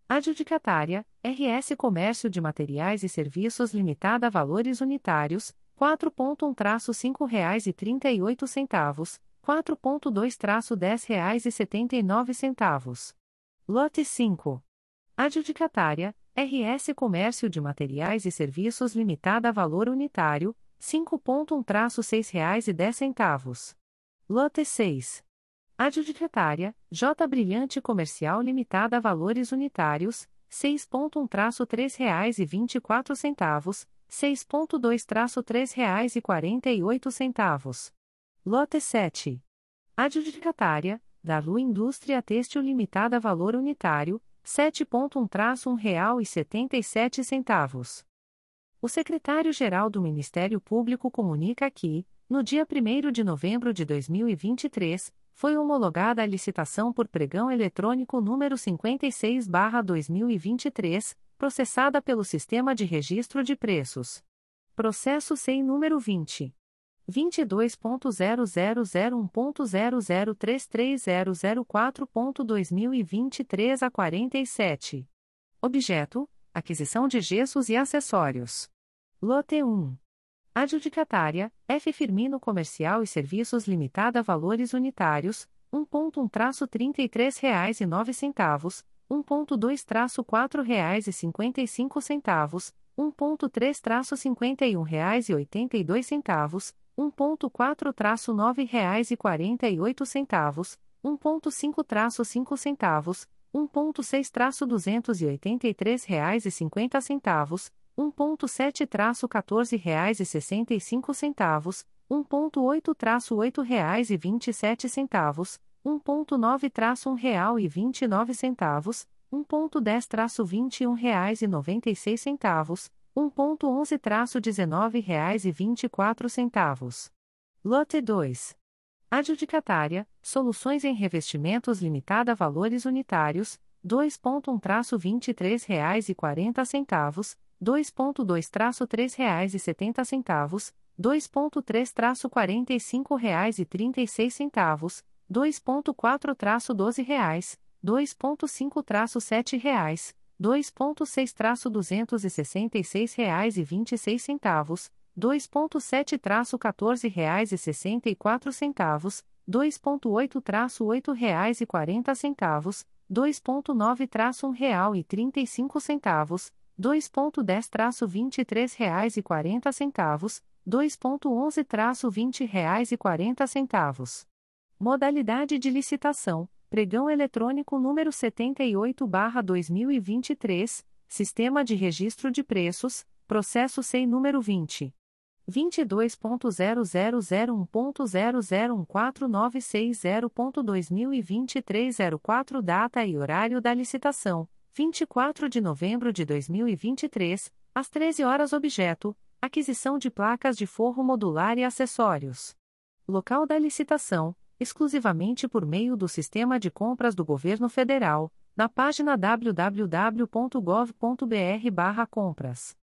[SPEAKER 1] Adjudicatária, RS Comércio de Materiais e Serviços Limitada Valores Unitários, 4.1-5 reais 38 centavos 4.2-10 reais e 79 centavos. Lote 5. Adjudicatária, RS Comércio de Materiais e Serviços Limitada a Valor Unitário, 5.1-6 reais e 10 centavos. Lote 6. Adjudicatária, J Brilhante Comercial Limitada a Valores Unitários, 6.1-3 reais e 24 centavos, 6.2-3 reais e 48 centavos. Lote 7. Adjudicatária, Darlu Indústria Têxtil Limitada Valor Unitário, 7.1-1 real e 77 centavos. O secretário-geral do Ministério Público comunica que, no dia 1 de novembro de 2023, foi homologada a licitação por pregão eletrônico número 56/2023, processada pelo Sistema de Registro de Preços. Processo SEI número 20 22.0001.0033004.2023 a 47. Objeto: aquisição de gessos e acessórios. Lote 1. Adjudicatária: F Firmino Comercial e Serviços Limitada Valores Unitários, 1.1-33 reais e 9 centavos, 1.2-4 reais e 55 centavos, 1.3-51 reais e 82 centavos, 1.4-9 reais e 48 centavos, 1.5-5 centavos, 1.6-283 reais e 50 centavos, 1.7-14 reais e 65 centavos, 1.8-8 reais e 27 centavos, 1.9-1 real e 29 centavos, 1.10-21 reais e 96 centavos, 1.11-19 reais e 24 centavos. Lote 2. Adjudicatária, Soluções em Revestimentos Limitada Valores Unitários, 2.1-23 reais e 40 centavos, 2.2-3 reais e 70 centavos, 2.3-45 reais e 36 centavos, 2.4-12 reais, 2.5-7 reais, 2.6-266 reais e 26 centavos, 2.7-14 reais e 64 centavos, 2.8-8 reais e 40 centavos, 2.9-1 real e 35 centavos, 2.10-23 reais e 40 centavos, 2.11-20 reais e 40 centavos. Modalidade de licitação: Pregão eletrônico número 78/2023, Sistema de Registro de Preços, processo SEI número 20 22.0001.0014960.2023 04 Data e horário da licitação: 24 de novembro de 2023, às 13 horas. Objeto: aquisição de placas de forro modular e acessórios. Local da licitação: exclusivamente por meio do sistema de compras do Governo Federal, na página www.gov.br/compras.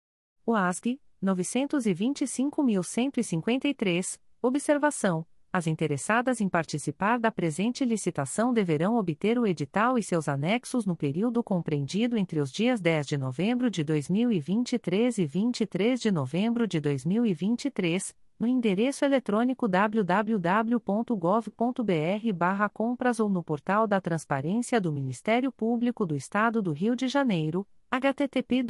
[SPEAKER 1] OASG 925.153, observação. As interessadas em participar da presente licitação deverão obter o edital e seus anexos no período compreendido entre os dias 10 de novembro de 2023 e 23 de novembro de 2023, no endereço eletrônico www.gov.br/compras ou no portal da Transparência do Ministério Público do Estado do Rio de Janeiro http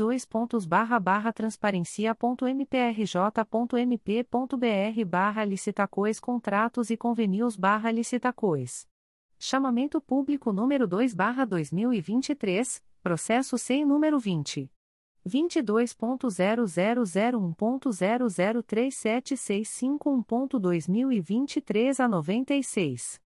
[SPEAKER 1] transparencia.mprj.mp.br barra licitacois contratos e convenios barra licitacois. Chamamento público número 2 barra 2023, processo sem número 20. 22.0001.0037651.2023 a 96.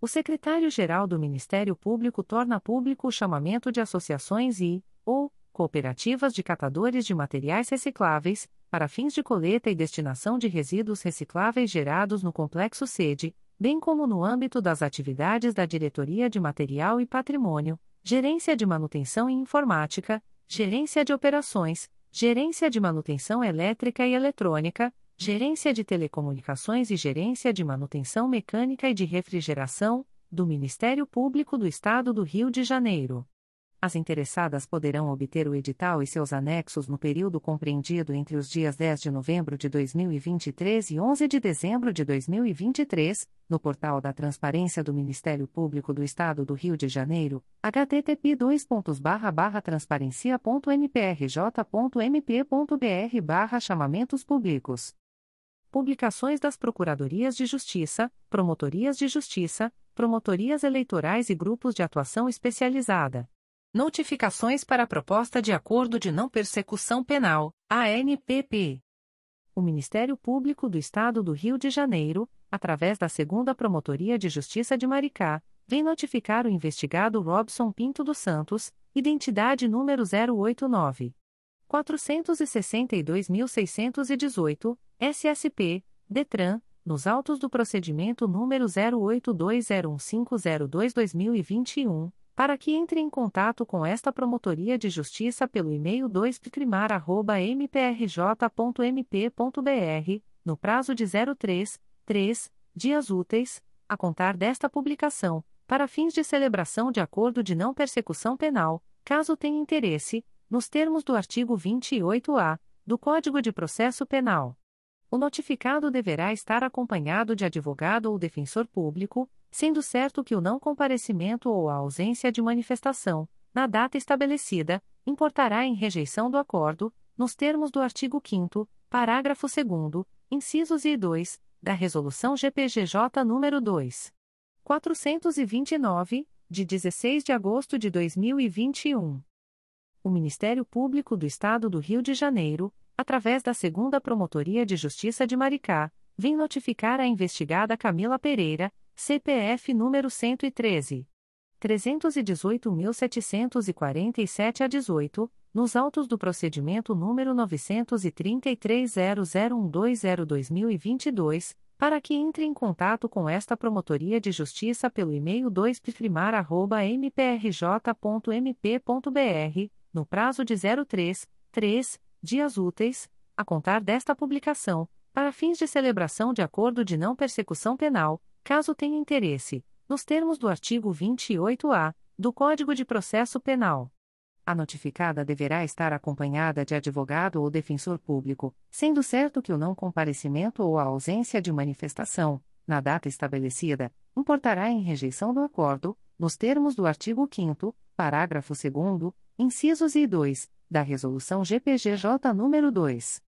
[SPEAKER 1] O secretário-geral do Ministério Público torna público o chamamento de associações e, ou cooperativas de catadores de materiais recicláveis, para fins de coleta e destinação de resíduos recicláveis gerados no complexo sede, bem como no âmbito das atividades da Diretoria de Material e Patrimônio, Gerência de Manutenção e Informática, Gerência de Operações, Gerência de Manutenção Elétrica e Eletrônica, Gerência de Telecomunicações e Gerência de Manutenção Mecânica e de Refrigeração, do Ministério Público do Estado do Rio de Janeiro. As interessadas poderão obter o edital e seus anexos no período compreendido entre os dias 10 de novembro de 2023 e 11 de dezembro de 2023, no portal da Transparência do Ministério Público do Estado do Rio de Janeiro, http://transparencia.mprj.mp.br chamamentos públicos. Publicações das Procuradorias de Justiça, Promotorias de Justiça, Promotorias Eleitorais e Grupos de Atuação Especializada. Notificações para a Proposta de Acordo de Não Persecução Penal, ANPP. O Ministério Público do Estado do Rio de Janeiro, através da Segunda Promotoria de Justiça de Maricá, vem notificar o investigado Robson Pinto dos Santos, identidade número 089. 462.618, SSP, DETRAN, nos autos do procedimento número 08201502-2021, para que entre em contato com esta Promotoria de Justiça pelo e-mail 2picrimar.mprj.mp.br, no prazo de 03, 3, dias úteis, a contar desta publicação, para fins de celebração de acordo de não persecução penal, caso tenha interesse, nos termos do artigo 28-A do Código de Processo Penal. O notificado deverá estar acompanhado de advogado ou defensor público, sendo certo que o não comparecimento ou a ausência de manifestação, na data estabelecida, importará em rejeição do acordo, nos termos do artigo 5 parágrafo 2 incisos e 2, da Resolução GPGJ nº 2. 429, de 16 de agosto de 2021. O Ministério Público do Estado do Rio de Janeiro, através da Segunda Promotoria de Justiça de Maricá, vem notificar a investigada Camila Pereira, CPF número 113. 318.747 a 18, nos autos do procedimento número 933.001202022, para que entre em contato com esta Promotoria de Justiça pelo e-mail 2picrimar.mprj.mp.br, no prazo de 03, 3, dias úteis, a contar desta publicação, para fins de celebração de acordo de não persecução penal, caso tenha interesse, nos termos do artigo 28-A do Código de Processo Penal. A notificada deverá estar acompanhada de advogado ou defensor público, sendo certo que o não comparecimento ou a ausência de manifestação, na data estabelecida, importará em rejeição do acordo, nos termos do artigo 5 parágrafo 2 incisos e 2, da Resolução GPGJ nº 2.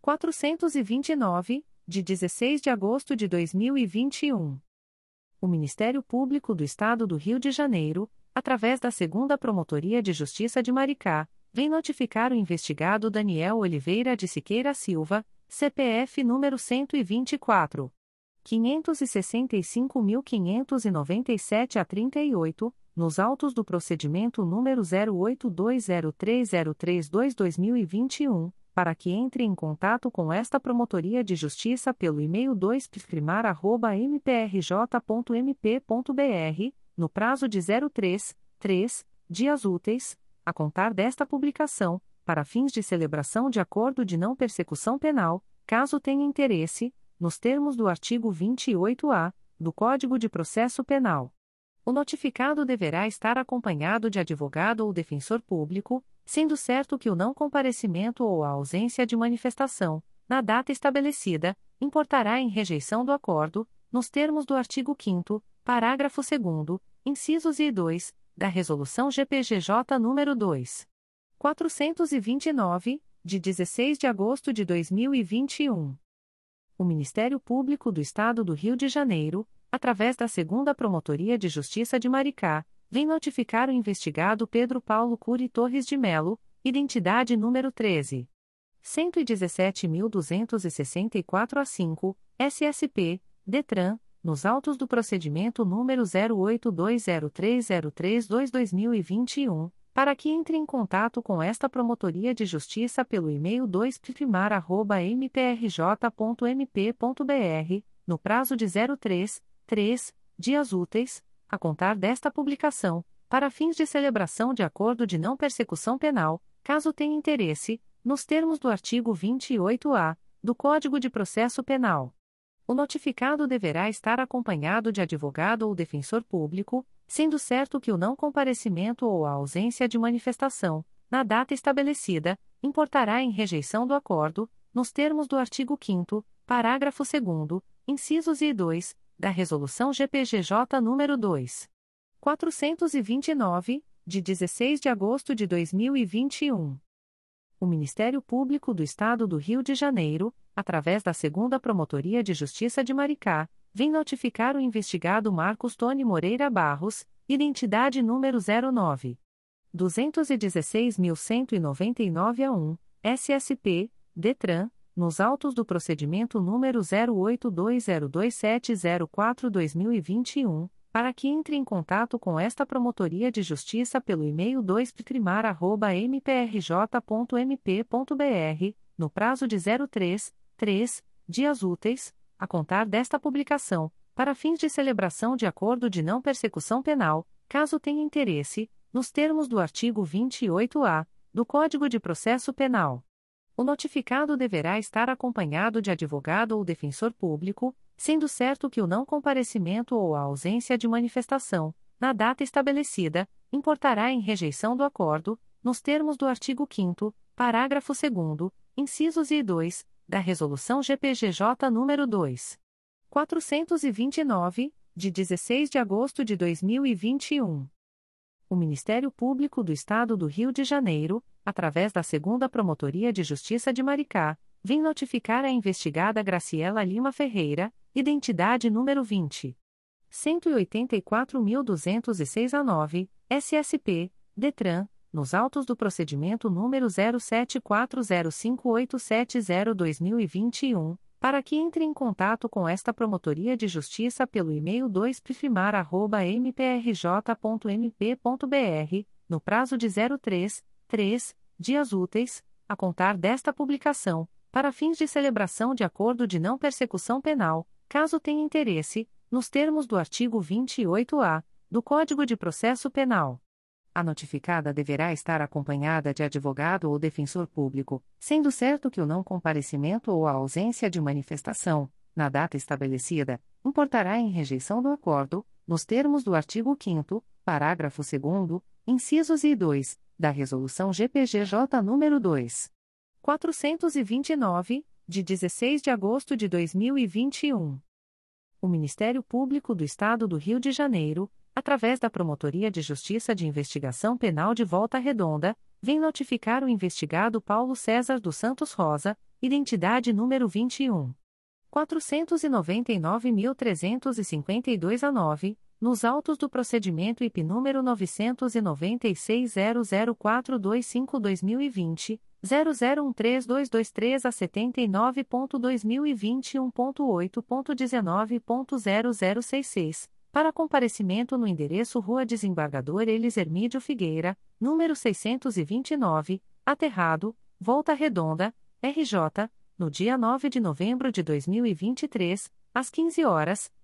[SPEAKER 1] 429, de 16 de agosto de 2021. O Ministério Público do Estado do Rio de Janeiro, através da Segunda Promotoria de Justiça de Maricá, vem notificar o investigado Daniel Oliveira de Siqueira Silva, CPF número 124. 565.597 a 38, nos autos do procedimento número 08203032-2021, para que entre em contato com esta Promotoria de Justiça pelo e-mail 2primar.mprj.mp.br no prazo de 03, 3, dias úteis, a contar desta publicação, para fins de celebração de acordo de não persecução penal, caso tenha interesse, nos termos do artigo 28-A do Código de Processo Penal. O notificado deverá estar acompanhado de advogado ou defensor público, sendo certo que o não comparecimento ou a ausência de manifestação, na data estabelecida, importará em rejeição do acordo, nos termos do artigo 5 Parágrafo 2 incisos e 2, da Resolução GPGJ nº 2. 429, de 16 de agosto de 2021. O Ministério Público do Estado do Rio de Janeiro, através da Segunda Promotoria de Justiça de Maricá, vem notificar o investigado Pedro Paulo Curi Torres de Melo, identidade número 13. 117.264 a 5, SSP, DETRAN, nos autos do procedimento número 08203032-2021, para que entre em contato com esta Promotoria de Justiça pelo e-mail 2primar.mprj.mp.br, no prazo de 03, 3, dias úteis, a contar desta publicação, para fins de celebração de acordo de não persecução penal, caso tenha interesse, nos termos do artigo 28-A do Código de Processo Penal. O notificado deverá estar acompanhado de advogado ou defensor público, sendo certo que o não comparecimento ou a ausência de manifestação, na data estabelecida, importará em rejeição do acordo, nos termos do artigo 5 parágrafo 2 incisos e 2, da Resolução GPGJ nº 2. 429, de 16 de agosto de 2021. O Ministério Público do Estado do Rio de Janeiro, através da Segunda Promotoria de Justiça de Maricá, vem notificar o investigado Marcos Tony Moreira Barros, identidade número 09. 216.199 a 1, SSP, DETRAN, nos autos do procedimento número 08202704-2021, para que entre em contato com esta Promotoria de Justiça pelo e-mail 2picrimar.mprj.mp.br, no prazo de 03, 3 dias úteis, a contar desta publicação, para fins de celebração de acordo de não persecução penal, caso tenha interesse, nos termos do artigo 28-A do Código de Processo Penal. O notificado deverá estar acompanhado de advogado ou defensor público, sendo certo que o não comparecimento ou a ausência de manifestação, na data estabelecida, importará em rejeição do acordo, nos termos do artigo 5 parágrafo 2 incisos e 2, da Resolução GPGJ nº 2. 429, de 16 de agosto de 2021. O Ministério Público do Estado do Rio de Janeiro, através da Segunda Promotoria de Justiça de Maricá, vem notificar a investigada Graciela Lima Ferreira, identidade número 20. 184.206 a 9, SSP, DETRAN, nos autos do procedimento número 07405870-2021, para que entre em contato com esta Promotoria de Justiça pelo e-mail 2pifimar.mprj.mp.br, no prazo de 03, 3, dias úteis, a contar desta publicação, para fins de celebração de acordo de não persecução penal, caso tenha interesse, nos termos do artigo 28-A do Código de Processo Penal. A notificada deverá estar acompanhada de advogado ou defensor público, sendo certo que o não comparecimento ou a ausência de manifestação, na data estabelecida, importará em rejeição do acordo, nos termos do artigo 5 parágrafo 2 incisos e 2, da Resolução GPGJ nº 2. 429, de 16 de agosto de 2021 o Ministério Público do Estado do Rio de Janeiro, através da Promotoria de Justiça de Investigação Penal de Volta Redonda, vem notificar o investigado Paulo César dos Santos Rosa, identidade número 21. 499.352 a 9, nos autos do procedimento IP número 996.00425-2020, 00132223 a 79.2021.8.19.0066, para comparecimento no endereço Rua Desembargador Elis Hermídio Figueira, número 629, Aterrado, Volta Redonda, RJ, no dia 9 de novembro de 2023, às 15 horas,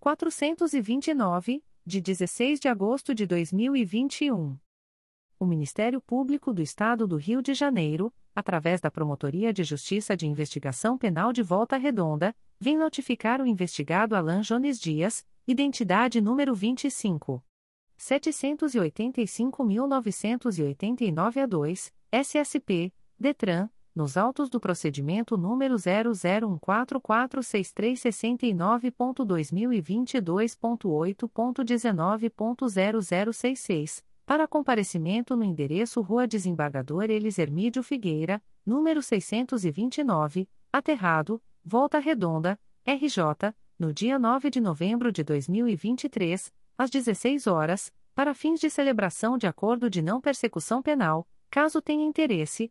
[SPEAKER 1] 429, de 16 de agosto de 2021. O Ministério Público do Estado do Rio de Janeiro, através da Promotoria de Justiça de Investigação Penal de Volta Redonda, vem notificar o investigado Alan Jones Dias, identidade número 25. 785.989 a 2, SSP, DETRAN, nos autos do procedimento número 001446369.2022.8.19.0066 para comparecimento no endereço Rua Desembargador Elis Hermídio Figueira, número 629, Aterrado, Volta Redonda, RJ, no dia 9 de novembro de 2023, às 16 horas, para fins de celebração de acordo de não persecução penal, caso tenha interesse,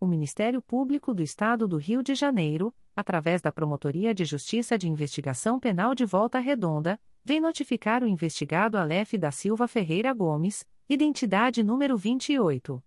[SPEAKER 1] O Ministério Público do Estado do Rio de Janeiro, através da Promotoria de Justiça de Investigação Penal de Volta Redonda, vem notificar o investigado Aleph da Silva Ferreira Gomes, identidade número 28.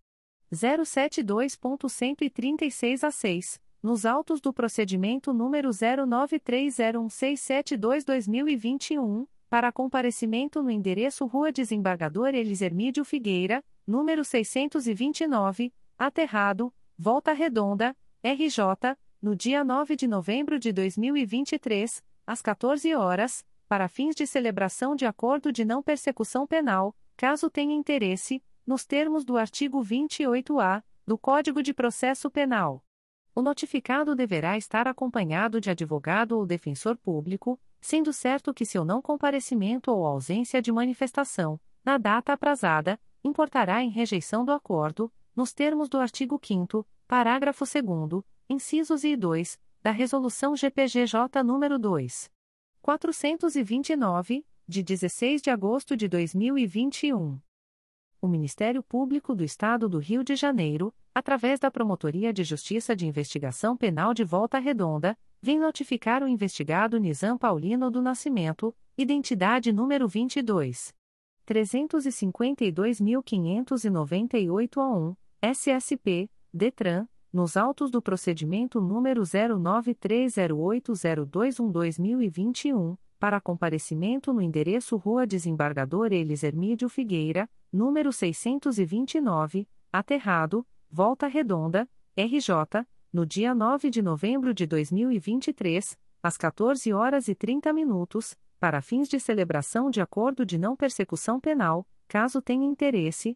[SPEAKER 1] 072.136 a 6, nos autos do procedimento número 09301672-2021, para comparecimento no endereço Rua Desembargador Elis Figueira, número 629, Aterrado, Volta Redonda, RJ, no dia 9 de novembro de 2023, às 14 horas, para fins de celebração de acordo de não persecução penal, caso tenha interesse, nos termos do artigo 28-A do Código de Processo Penal. O notificado deverá estar acompanhado de advogado ou defensor público, sendo certo que seu não comparecimento ou ausência de manifestação, na data aprazada, importará em rejeição do acordo, nos termos do artigo 5 parágrafo 2 incisos e 2, da Resolução GPGJ nº 2. 429, de 16 de agosto de 2021. O Ministério Público do Estado do Rio de Janeiro, através da Promotoria de Justiça de Investigação Penal de Volta Redonda, vem notificar o investigado Nizam Paulino do Nascimento, identidade número 22. 352.598 a 1, SSP, DETRAN, nos autos do procedimento número 09308021-2021, para comparecimento no endereço Rua Desembargador Elis Hermídio Figueira, número 629, Aterrado, Volta Redonda, RJ, no dia 9 de novembro de 2023, às 14 horas e 30 minutos, para fins de celebração de acordo de não persecução penal, caso tenha interesse,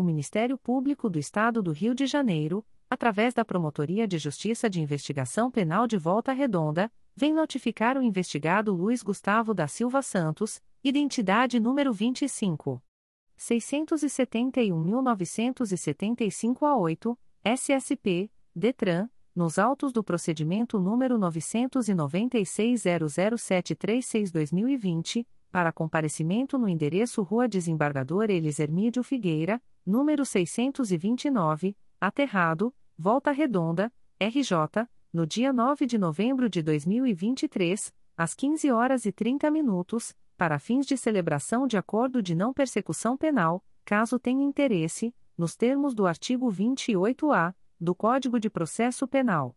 [SPEAKER 1] O Ministério Público do Estado do Rio de Janeiro, através da Promotoria de Justiça de Investigação Penal de Volta Redonda, vem notificar o investigado Luiz Gustavo da Silva Santos, identidade número 25. 671.975 a 8, SSP, DETRAN, nos autos do procedimento número 996.00736-2020, para comparecimento no endereço Rua Desembargador Elis Hermídio Figueira, número 629, Aterrado, Volta Redonda, RJ, no dia 9 de novembro de 2023, às 15 horas e 30 minutos, para fins de celebração de acordo de não persecução penal, caso tenha interesse, nos termos do artigo 28-A do Código de Processo Penal.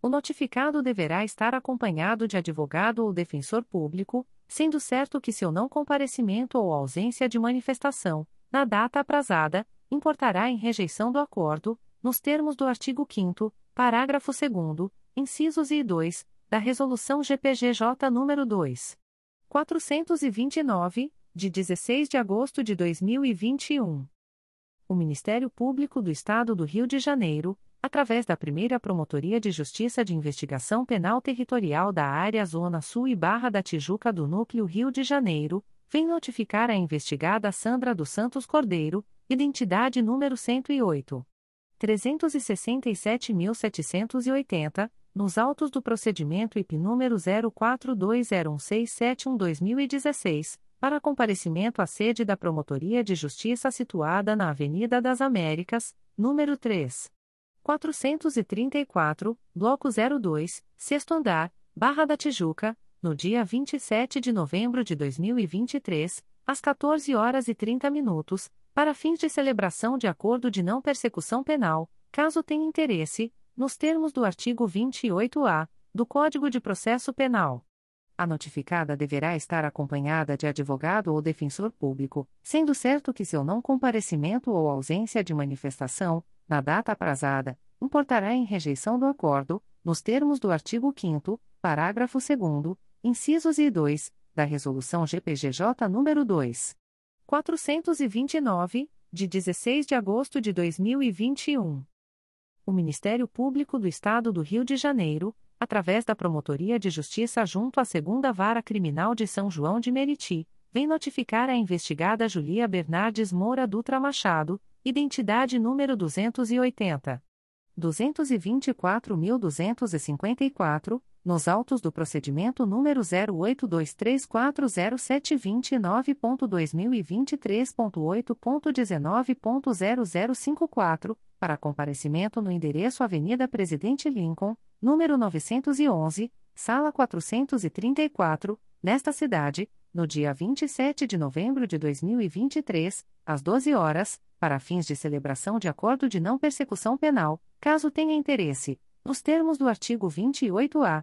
[SPEAKER 1] O notificado deverá estar acompanhado de advogado ou defensor público, sendo certo que seu não comparecimento ou ausência de manifestação, na data aprazada, importará em rejeição do acordo, nos termos do artigo 5 parágrafo 2 incisos e 2, da Resolução GPGJ nº 2. 429, de 16 de agosto de 2021. O Ministério Público do Estado do Rio de Janeiro, através da primeira Promotoria de Justiça de Investigação Penal Territorial da Área Zona Sul e Barra da Tijuca do Núcleo Rio de Janeiro, vem notificar a investigada Sandra dos Santos Cordeiro, identidade número 108. 367.780 nos autos do procedimento IP número 04201671-2016, para comparecimento à sede da Promotoria de Justiça situada na Avenida das Américas, número 3. 434, Bloco 02, Sexto Andar, Barra da Tijuca, no dia 27 de novembro de 2023, às 14 horas e 30 minutos, para fins de celebração de acordo de não persecução penal, caso tenha interesse, nos termos do artigo 28-A do Código de Processo Penal. A notificada deverá estar acompanhada de advogado ou defensor público, sendo certo que seu não comparecimento ou ausência de manifestação, na data aprazada, importará em rejeição do acordo, nos termos do artigo 5 parágrafo 2 incisos e 2, da Resolução GPGJ nº 2. 429, de 16 de agosto de 2021. O Ministério Público do Estado do Rio de Janeiro, através da Promotoria de Justiça junto à Segunda Vara Criminal de São João de Meriti, vem notificar a investigada Julia Bernardes Moura Dutra Machado, identidade número 280. 224.254, nos autos do procedimento número 082340729.2023.8.19.0054, para comparecimento no endereço Avenida Presidente Lincoln, número 911, sala 434, nesta cidade, no dia 27 de novembro de 2023, às 12 horas, para fins de celebração de acordo de não persecução penal, caso tenha interesse, nos termos do artigo 28-A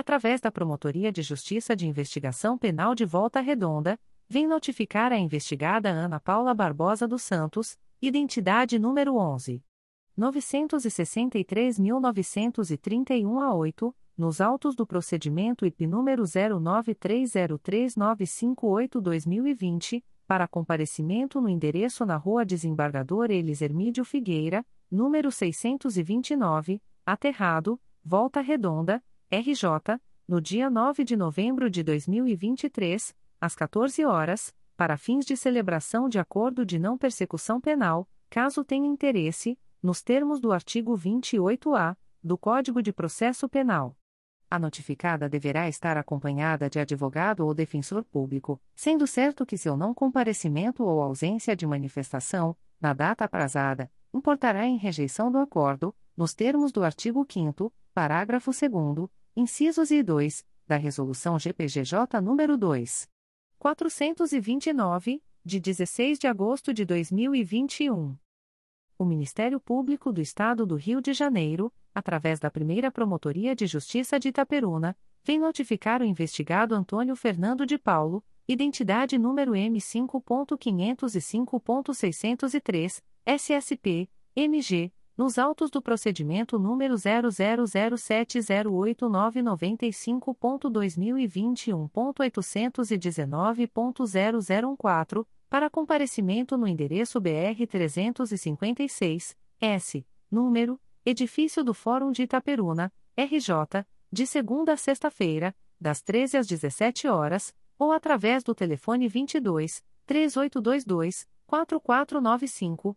[SPEAKER 1] através da Promotoria de Justiça de Investigação Penal de Volta Redonda, vem notificar a investigada Ana Paula Barbosa dos Santos, identidade número 11. 963.931 a 8, nos autos do procedimento IP número 09303958-2020, para comparecimento no endereço na Rua Desembargador Elis Hermídio Figueira, número 629, Aterrado, Volta Redonda, RJ, no dia 9 de novembro de 2023, às 14 horas, para fins de celebração de acordo de não persecução penal, caso tenha interesse, nos termos do artigo 28-A do Código de Processo Penal. A notificada deverá estar acompanhada de advogado ou defensor público, sendo certo que seu não comparecimento ou ausência de manifestação, na data aprazada, importará em rejeição do acordo, nos termos do artigo 5 parágrafo 2 incisos e 2, da Resolução GPGJ nº 2. 429, de 16 de agosto de 2021. O Ministério Público do Estado do Rio de Janeiro, através da primeira Promotoria de Justiça de Itaperuna, vem notificar o investigado Antônio Fernando de Paulo, identidade número M5.505.603, SSP, MG, nos autos do procedimento número 00070895.2021.819.0014, para comparecimento no endereço BR 356, S, número Edifício do Fórum de Itaperuna, RJ, de segunda a sexta-feira, das 13 às 17 horas, ou através do telefone 22 3822 4495,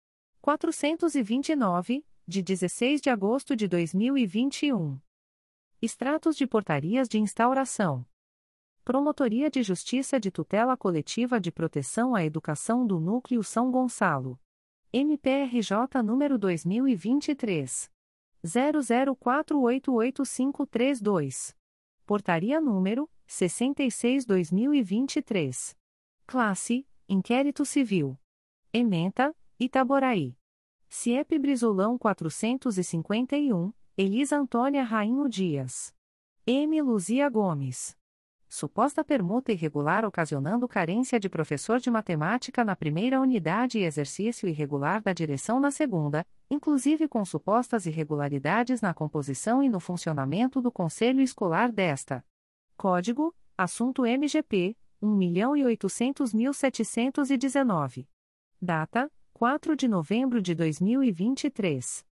[SPEAKER 1] 429, de 16 de agosto de 2021. Extratos de portarias de instauração. Promotoria de Justiça de Tutela Coletiva de Proteção à Educação do Núcleo São Gonçalo. MPRJ número 2023 00488532. Portaria número 66/2023. Classe: Inquérito Civil. Ementa: Itaboraí. CIEP Brizolão 451, Elisa Antônia Rainho Dias. M. Luzia Gomes suposta permuta irregular ocasionando carência de professor de matemática na primeira unidade e exercício irregular da direção na segunda, inclusive com supostas irregularidades na composição e no funcionamento do conselho escolar desta. Código: Assunto MGP 1.800.719. Data: 4 de novembro de 2023.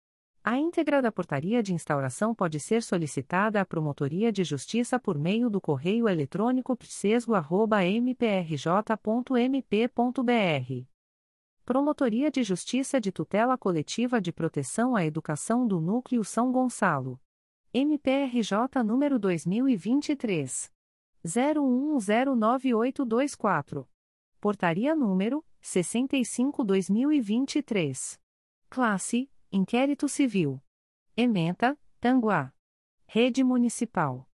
[SPEAKER 1] A íntegra da portaria de instauração pode ser solicitada à Promotoria de Justiça por meio do correio eletrônico psesgo.mprj.mp.br. Promotoria de Justiça de Tutela Coletiva de Proteção à Educação do Núcleo São Gonçalo. MPRJ número 2023. 01109824. Portaria número 65-2023. Classe Inquérito Civil. Ementa, Tanguá. Rede Municipal.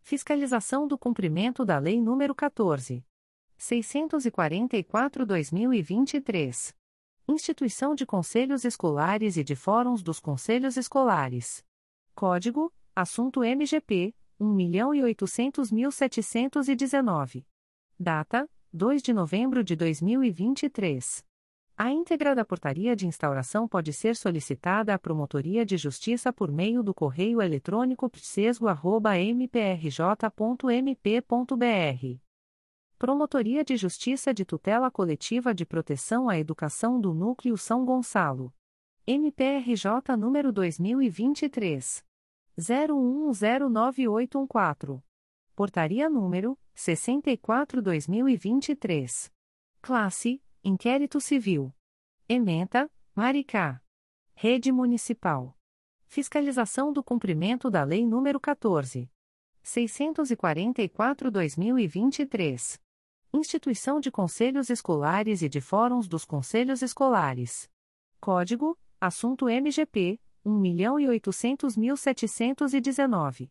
[SPEAKER 1] Fiscalização do cumprimento da Lei nº 14. 644-2023. Instituição de Conselhos Escolares e de Fóruns dos Conselhos Escolares. Código: Assunto MGP 1.800.719. Data: 2 de novembro de 2023. A íntegra da portaria de instauração pode ser solicitada à Promotoria de Justiça por meio do correio eletrônico psesgo.mprj.mp.br. Promotoria de Justiça de Tutela Coletiva de Proteção à Educação do Núcleo São Gonçalo. MPRJ número 2023. 01109814. Portaria número 64-2023. Classe Inquérito Civil. Ementa, Maricá. Rede Municipal. Fiscalização do cumprimento da Lei nº 14. 644-2023. Instituição de Conselhos Escolares e de Fóruns dos Conselhos Escolares. Código: Assunto MGP 1.800.719.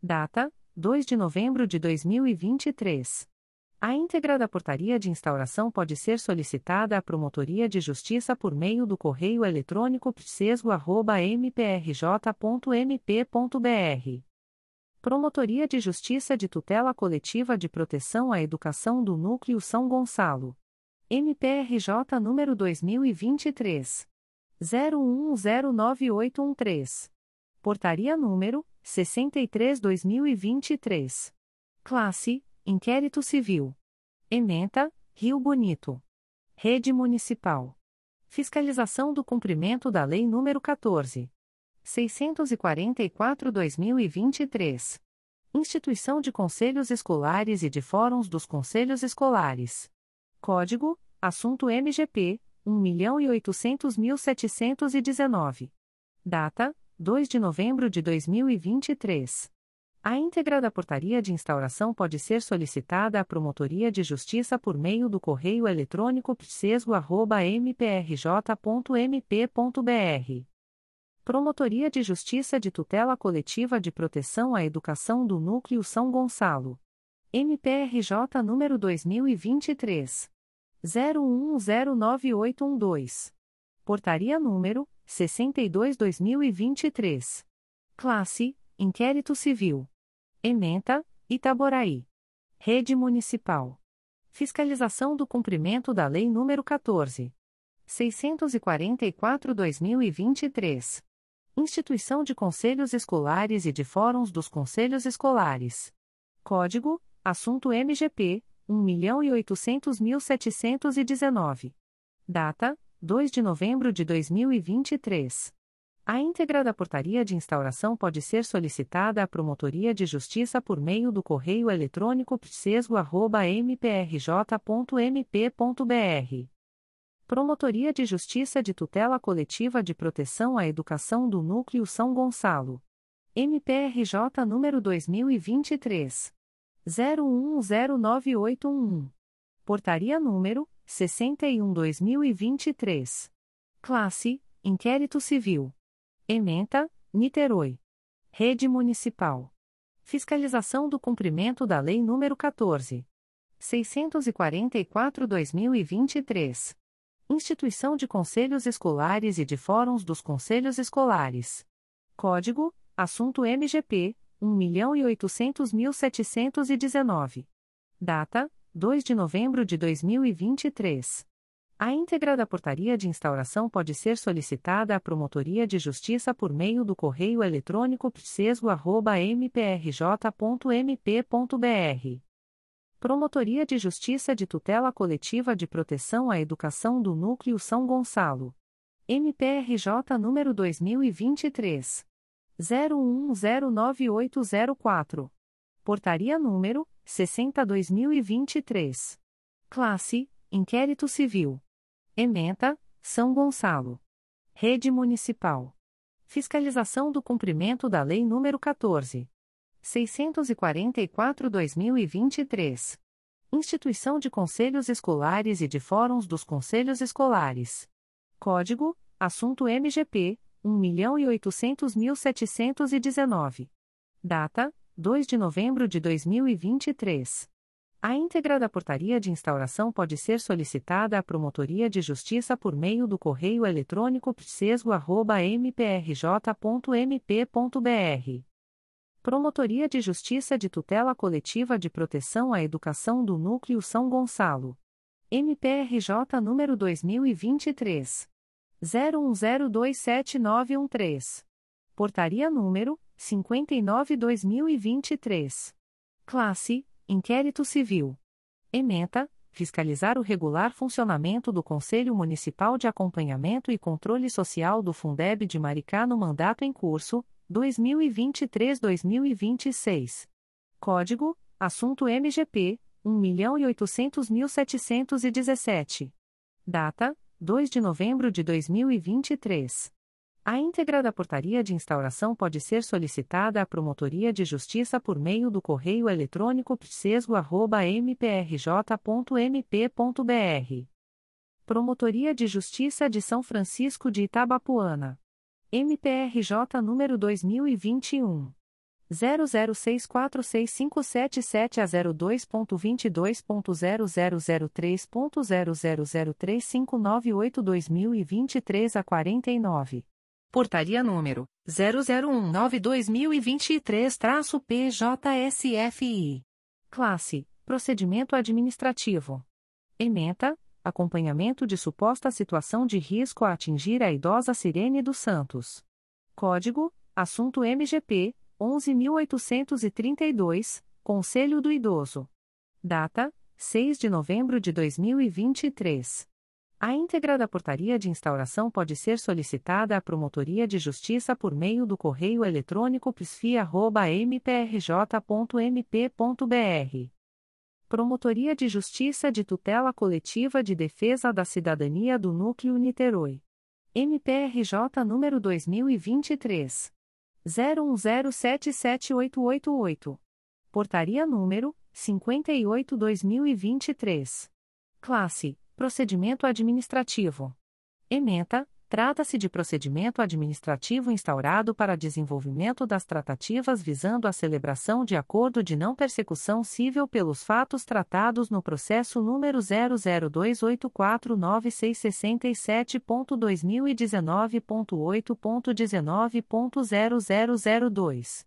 [SPEAKER 1] Data: 2 de novembro de 2023. A íntegra da portaria de instauração pode ser solicitada à Promotoria de Justiça por meio do correio eletrônico psesgo.mprj.mp.br. Promotoria de Justiça de Tutela Coletiva de Proteção à Educação do Núcleo São Gonçalo. MPRJ número 2023. 01109813. Portaria número 63-2023. Classe Inquérito Civil. Ementa, Rio Bonito. Rede Municipal. Fiscalização do cumprimento da Lei nº 14. 644-2023. Instituição de Conselhos Escolares e de Fóruns dos Conselhos Escolares. Código: Assunto MGP 1.800.719. Data: 2 de novembro de 2023. A íntegra da portaria de instauração pode ser solicitada à Promotoria de Justiça por meio do correio eletrônico psesgo.mprj.mp.br. Promotoria de Justiça de Tutela Coletiva de Proteção à Educação do Núcleo São Gonçalo. MPRJ número 2023. 01109812. Portaria número 62-2023. Classe: Inquérito Civil. Ementa, Itaboraí. Rede Municipal. Fiscalização do cumprimento da Lei nº 14. 644-2023. Instituição de Conselhos Escolares e de Fóruns dos Conselhos Escolares. Código: Assunto MGP 1.800.719. Data: 2 de novembro de 2023. A íntegra da portaria de instauração pode ser solicitada à Promotoria de Justiça por meio do correio eletrônico psesgo.mprj.mp.br. Promotoria de Justiça de Tutela Coletiva de Proteção à Educação do Núcleo São Gonçalo. MPRJ número 2023. 01109811. Portaria número 61-2023. Classe: Inquérito Civil. Ementa, Niterói. Rede Municipal. Fiscalização do cumprimento da Lei nº 14. 644-2023. Instituição de Conselhos Escolares e de Fóruns dos Conselhos Escolares. Código: Assunto MGP 1.800.719. Data: 2 de novembro de 2023. A íntegra da portaria de instauração pode ser solicitada à Promotoria de Justiça por meio do correio eletrônico psesgo.mprj.mp.br. Promotoria de Justiça de Tutela Coletiva de Proteção à Educação do Núcleo São Gonçalo. MPRJ número 2023. 01109804. Portaria número 60-2023. Classe: Inquérito Civil. Ementa, São Gonçalo. Rede Municipal. Fiscalização do cumprimento da Lei nº 14. 644-2023. Instituição de Conselhos Escolares e de Fóruns dos Conselhos Escolares. Código: Assunto MGP 1.800.719. Data: 2 de novembro de 2023. A íntegra da portaria de instauração pode ser solicitada à Promotoria de Justiça por meio do correio eletrônico psesgo.mprj.mp.br. Promotoria de Justiça de Tutela Coletiva de Proteção à Educação do Núcleo São Gonçalo. MPRJ número 2023 01027913. Portaria número 59/2023. Classe: Inquérito Civil. Ementa: Fiscalizar o regular funcionamento do Conselho Municipal de Acompanhamento e Controle Social do Fundeb de Maricá no mandato em curso 2023-2026. Código: Assunto MGP 1.800.717. Data: 2 de novembro de 2023. A íntegra da portaria de instauração pode ser solicitada à Promotoria de Justiça por meio do correio eletrônico psesgo.mprj.mp.br. Promotoria de Justiça de São Francisco de Itabapuana. MPRJ número 2021. 00646577 a 02.22.0003.0003598 2023 a 49. Portaria número 0019-2023-PJSFI. Classe: Procedimento Administrativo. Ementa: Acompanhamento de suposta situação de risco a atingir a idosa Sirene dos Santos. Código: Assunto MGP 11832, Conselho do Idoso. Data: 6 de novembro de 2023. A íntegra da portaria de instauração pode ser solicitada à Promotoria de Justiça por meio do correio eletrônico psfia.mprj.mp.br. Promotoria de Justiça de Tutela Coletiva de Defesa da Cidadania do Núcleo Niterói. MPRJ número 2023. 01077888. Portaria número 58-2023. Classe Procedimento Administrativo. Ementa, trata-se de procedimento administrativo instaurado para desenvolvimento das tratativas visando a celebração de acordo de não persecução civil pelos fatos tratados no processo número 002849667.2019.8.19.0002.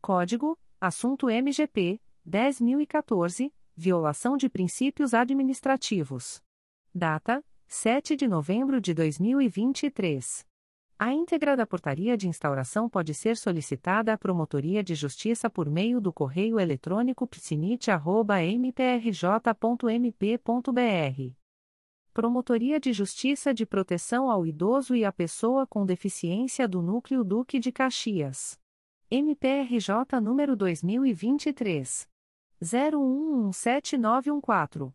[SPEAKER 1] Código: Assunto MGP 10014, Violação de princípios administrativos. Data: 7 de novembro de 2023. A íntegra da portaria de instauração pode ser solicitada à Promotoria de Justiça por meio do correio eletrônico psinit.mprj.mp.br. Promotoria de Justiça de Proteção ao Idoso e à Pessoa com Deficiência do Núcleo Duque de Caxias. MPRJ número 2023. 01179114.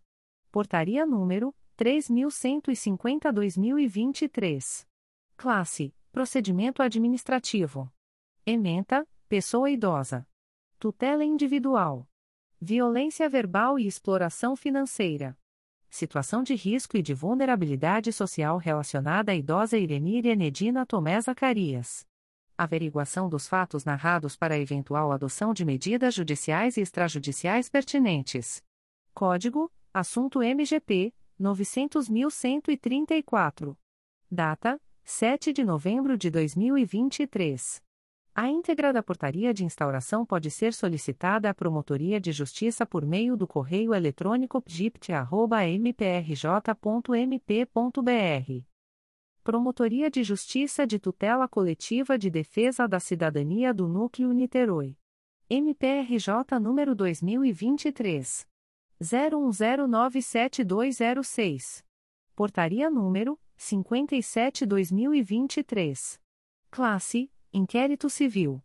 [SPEAKER 1] Portaria número 3150-2023. Classe: Procedimento Administrativo. Ementa: Pessoa idosa. Tutela individual. Violência verbal e exploração financeira. Situação de risco e de vulnerabilidade social relacionada à idosa Irenir Enedina Tomé Zacarias. Averiguação dos fatos narrados para eventual adoção de medidas judiciais e extrajudiciais pertinentes. Código: Assunto MGP 900.134. Data: 7 de novembro de 2023. A íntegra da portaria de instauração pode ser solicitada à Promotoria de Justiça por meio do correio eletrônico pgipt.mprj.mp.br. Promotoria de Justiça de Tutela Coletiva de Defesa da Cidadania do Núcleo Niterói. MPRJ número 2023 01097206. Portaria número 57/2023. Classe: Inquérito Civil.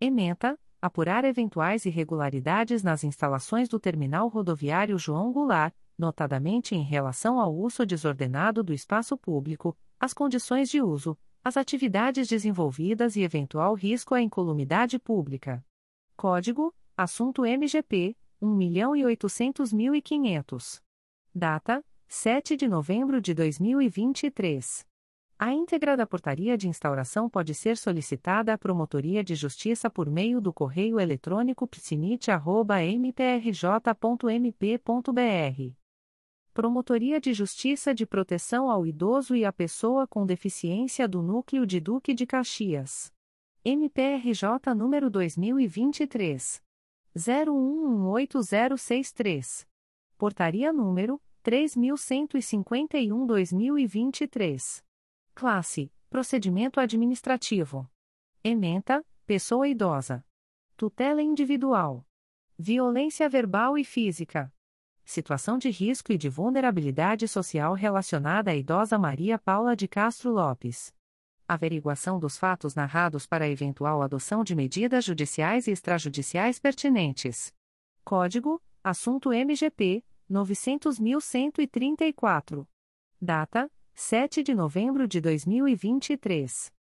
[SPEAKER 1] Ementa: apurar eventuais irregularidades nas instalações do terminal rodoviário João Goulart, notadamente em relação ao uso desordenado do espaço público, as condições de uso, as atividades desenvolvidas e eventual risco à incolumidade pública. Código: Assunto MGP 1.800.500. Data: 7 de novembro de 2023. A íntegra da portaria de instauração pode ser solicitada à Promotoria de Justiça por meio do correio eletrônico psinit.mprj.mp.br. Promotoria de Justiça de Proteção ao Idoso e à Pessoa com Deficiência do Núcleo de Duque de Caxias. MPRJ número 2023 01180063. Portaria número 3151/2023. Classe: Procedimento administrativo. Ementa: Pessoa idosa. Tutela individual. Violência verbal e física. Situação de risco e de vulnerabilidade social relacionada à idosa Maria Paula de Castro Lopes averiguação dos fatos narrados para eventual adoção de medidas judiciais e extrajudiciais pertinentes. Código: Assunto MGP 900.134. Data: 7 de novembro de 2023.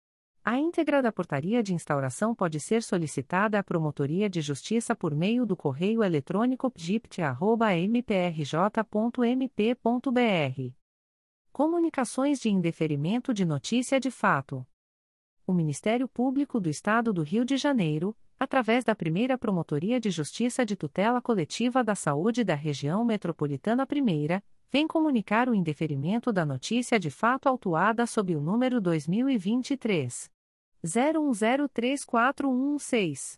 [SPEAKER 1] A íntegra da portaria de instauração pode ser solicitada à Promotoria de Justiça por meio do correio eletrônico pgipt.mprj.mp.br Comunicações de indeferimento de notícia de fato. O Ministério Público do Estado do Rio de Janeiro, através da primeira Promotoria de Justiça de Tutela Coletiva da Saúde da Região Metropolitana I, vem comunicar o indeferimento da notícia de fato autuada sob o número 2023. 01034116.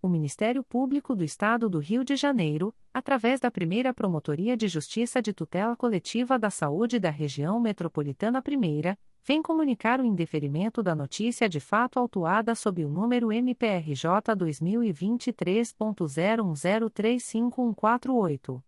[SPEAKER 1] O Ministério Público do Estado do Rio de Janeiro, através da primeira Promotoria de Justiça de Tutela Coletiva da Saúde da Região Metropolitana I, vem comunicar o indeferimento da notícia de fato autuada sob o número MPRJ 2023.01035148.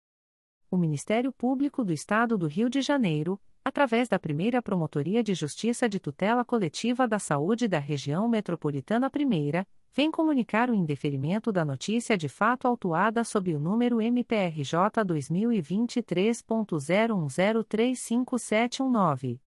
[SPEAKER 1] o Ministério Público do Estado do Rio de Janeiro, através da primeira Promotoria de Justiça de Tutela Coletiva da Saúde da Região Metropolitana I, vem comunicar o indeferimento da notícia de fato autuada sob o número MPRJ 2023.01035719.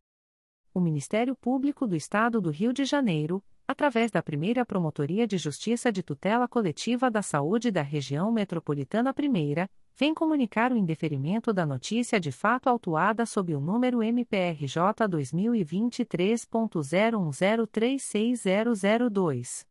[SPEAKER 1] O Ministério Público do Estado do Rio de Janeiro, através da primeira Promotoria de Justiça de Tutela Coletiva da Saúde da Região Metropolitana I, vem comunicar o indeferimento da notícia de fato autuada sob o número MPRJ 2023.01036002.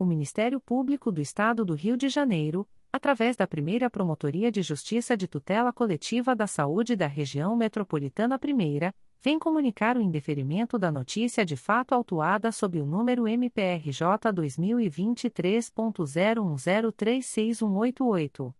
[SPEAKER 1] o Ministério Público do Estado do Rio de Janeiro, através da primeira Promotoria de Justiça de Tutela Coletiva da Saúde da Região Metropolitana I, vem comunicar o indeferimento da notícia de fato autuada sob o número MPRJ 2023.01036188.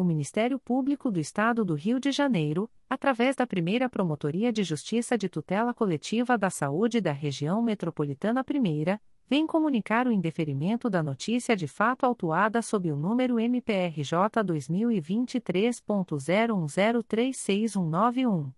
[SPEAKER 1] O Ministério Público do Estado do Rio de Janeiro, através da primeira Promotoria de Justiça de Tutela Coletiva da Saúde da Região Metropolitana I, vem comunicar o indeferimento da notícia de fato autuada sob o número MPRJ 2023.01036191.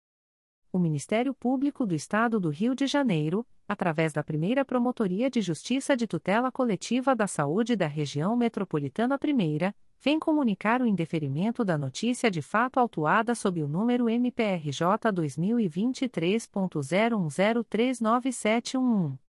[SPEAKER 1] o Ministério Público do Estado do Rio de Janeiro, através da primeira Promotoria de Justiça de Tutela Coletiva da Saúde da Região Metropolitana I, vem comunicar o indeferimento da notícia de fato autuada sob o número MPRJ 2023.01039711.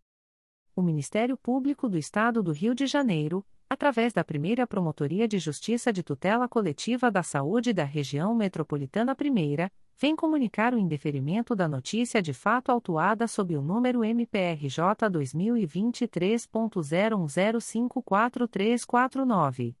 [SPEAKER 1] o Ministério Público do Estado do Rio de Janeiro, através da primeira Promotoria de Justiça de Tutela Coletiva da Saúde da Região Metropolitana I, vem comunicar o indeferimento da notícia de fato autuada sob o número MPRJ 2023.01054349.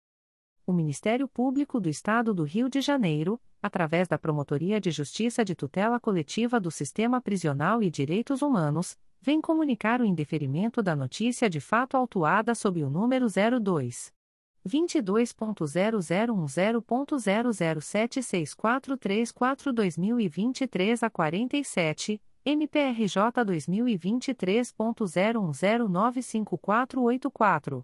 [SPEAKER 1] o Ministério Público do Estado do Rio de Janeiro, através da Promotoria de Justiça de Tutela Coletiva do Sistema Prisional e Direitos Humanos, vem comunicar o indeferimento da notícia de fato autuada sob o número 02 22.0010.0076434-2023 a 47, MPRJ 2023.01095484.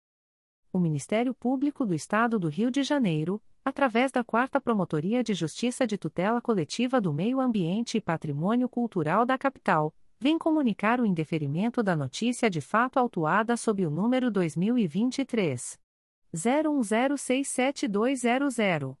[SPEAKER 1] o Ministério Público do Estado do Rio de Janeiro, através da Quarta Promotoria de Justiça de Tutela Coletiva do Meio Ambiente e Patrimônio Cultural da Capital, vem comunicar o indeferimento da notícia de fato autuada sob o número 2023 01067200.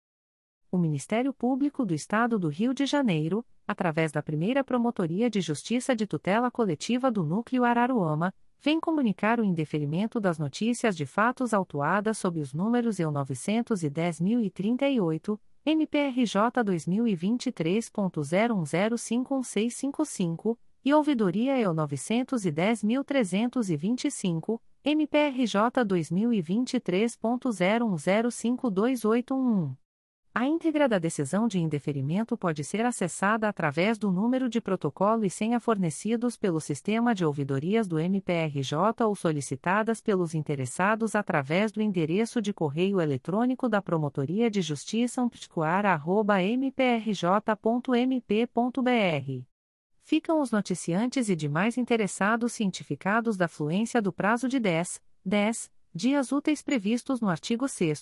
[SPEAKER 1] o Ministério Público do Estado do Rio de Janeiro, através da primeira Promotoria de Justiça de Tutela Coletiva do Núcleo Araruama, vem comunicar o indeferimento das notícias de fatos autuadas sob os números EU 910.038, MPRJ 2023.01051655 e ouvidoria EU 910.325, MPRJ 2023.01052811. A íntegra da decisão de indeferimento pode ser acessada através do número de protocolo e senha fornecidos pelo sistema de ouvidorias do MPRJ ou solicitadas pelos interessados através do endereço de correio eletrônico da Promotoria de Justiça umpticoar.mprj.mp.br. Ficam os noticiantes e demais interessados cientificados da fluência do prazo de 10, 10 dias úteis previstos no artigo 6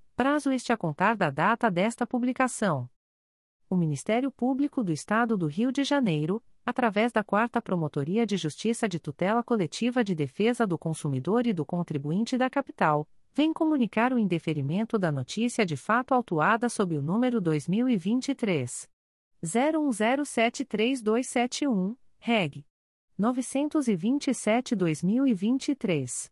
[SPEAKER 1] prazo este a contar da data desta publicação. O Ministério Público do Estado do Rio de Janeiro, através da Quarta Promotoria de Justiça de Tutela Coletiva de Defesa do Consumidor e do Contribuinte da Capital, vem comunicar o indeferimento da notícia de fato autuada sob o número 2023 01073271, reg. 927-2023.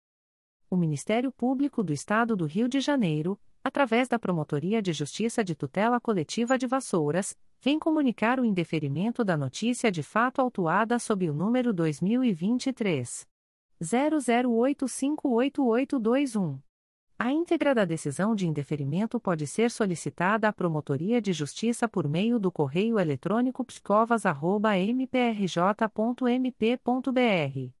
[SPEAKER 1] o Ministério Público do Estado do Rio de Janeiro, através da Promotoria de Justiça de Tutela Coletiva de Vassouras, vem comunicar o indeferimento da notícia de fato autuada sob o número 2023 00858821. A íntegra da decisão de indeferimento pode ser solicitada à Promotoria de Justiça por meio do correio eletrônico pscovas.mprj.mp.br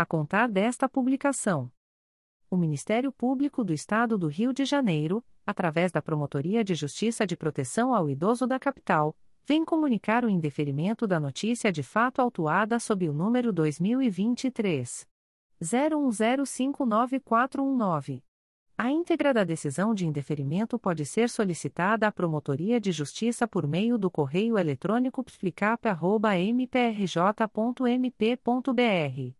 [SPEAKER 1] a contar desta publicação. O Ministério Público do Estado do Rio de Janeiro, através da Promotoria de Justiça de Proteção ao Idoso da Capital, vem comunicar o indeferimento da notícia de fato autuada sob o número 2023 01059419. A íntegra da decisão de indeferimento pode ser solicitada à Promotoria de Justiça por meio do correio eletrônico psicap.mprj.mp.br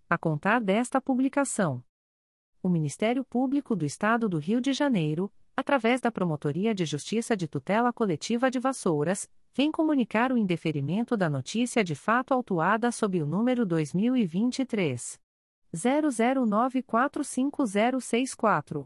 [SPEAKER 1] a contar desta publicação. O Ministério Público do Estado do Rio de Janeiro, através da Promotoria de Justiça de Tutela Coletiva de Vassouras, vem comunicar o indeferimento da notícia de fato autuada sob o número 2023 00945064.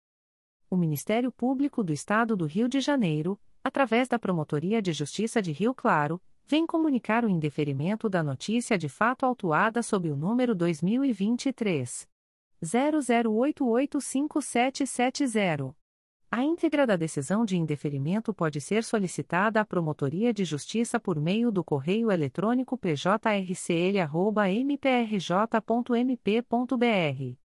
[SPEAKER 1] O Ministério Público do Estado do Rio de Janeiro, através da Promotoria de Justiça de Rio Claro, vem comunicar o indeferimento da notícia de fato autuada sob o número 2023 00885770. A íntegra da decisão de indeferimento pode ser solicitada à Promotoria de Justiça por meio do correio eletrônico pjrcl.mprj.mp.br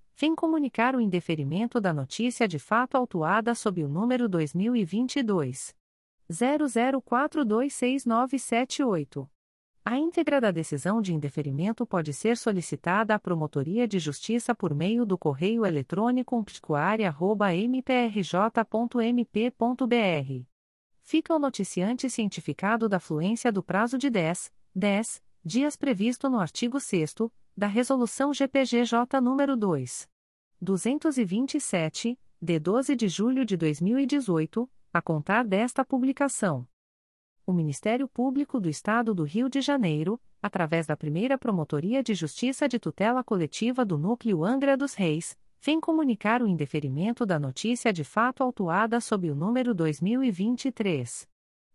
[SPEAKER 1] vem comunicar o indeferimento da notícia de fato autuada sob o número 2022 00426978. A íntegra da decisão de indeferimento pode ser solicitada à Promotoria de Justiça por meio do correio eletrônico psicoaria.mprj.mp.br. Fica o noticiante cientificado da fluência do prazo de 10, 10 dias previsto no artigo 6 da Resolução GPGJ nº 2. 227, de 12 de julho de 2018, a contar desta publicação. O Ministério Público do Estado do Rio de Janeiro, através da primeira Promotoria de Justiça de Tutela Coletiva do Núcleo Angra dos Reis, vem comunicar o indeferimento da notícia de fato autuada sob o número 2023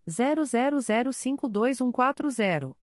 [SPEAKER 1] 00052140.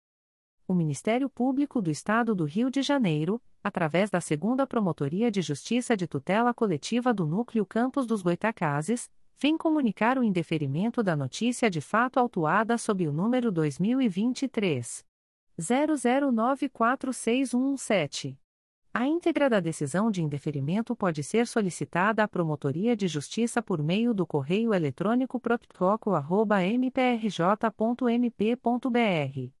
[SPEAKER 1] O Ministério Público do Estado do Rio de Janeiro, através da Segunda Promotoria de Justiça de Tutela Coletiva do Núcleo Campos dos Goitacazes, vem comunicar o indeferimento da notícia de fato autuada sob o número 2023 00946117. A íntegra da decisão de indeferimento pode ser solicitada à Promotoria de Justiça por meio do correio eletrônico proptoco.mprj.mp.br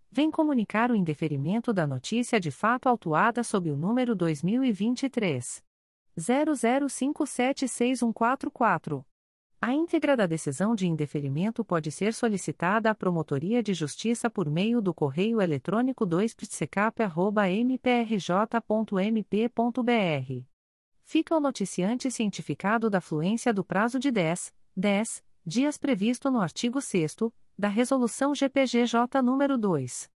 [SPEAKER 1] vem comunicar o indeferimento da notícia de fato autuada sob o número 2023 00576144. A íntegra da decisão de indeferimento pode ser solicitada à Promotoria de Justiça por meio do correio eletrônico 2psecap.mprj.mp.br. Fica o noticiante cientificado da fluência do prazo de 10, 10 dias previsto no artigo 6 da Resolução GPGJ nº 2.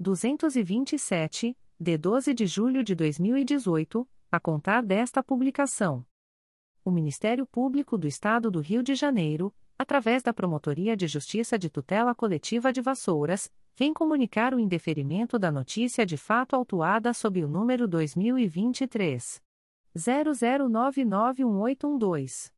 [SPEAKER 1] 227, de 12 de julho de 2018, a contar desta publicação. O Ministério Público do Estado do Rio de Janeiro, através da Promotoria de Justiça de Tutela Coletiva de Vassouras, vem comunicar o indeferimento da notícia de fato autuada sob o número 2023 00991812.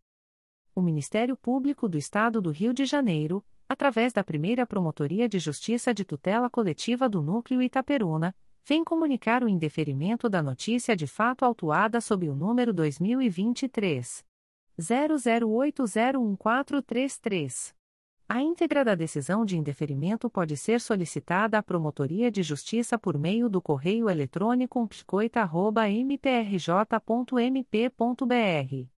[SPEAKER 1] O Ministério Público do Estado do Rio de Janeiro, através da primeira Promotoria de Justiça de Tutela Coletiva do Núcleo Itaperuna, vem comunicar o indeferimento da notícia de fato autuada sob o número 2023. 00801433. A íntegra da decisão de indeferimento pode ser solicitada à Promotoria de Justiça por meio do correio eletrônico psicoita.mprj.mp.br.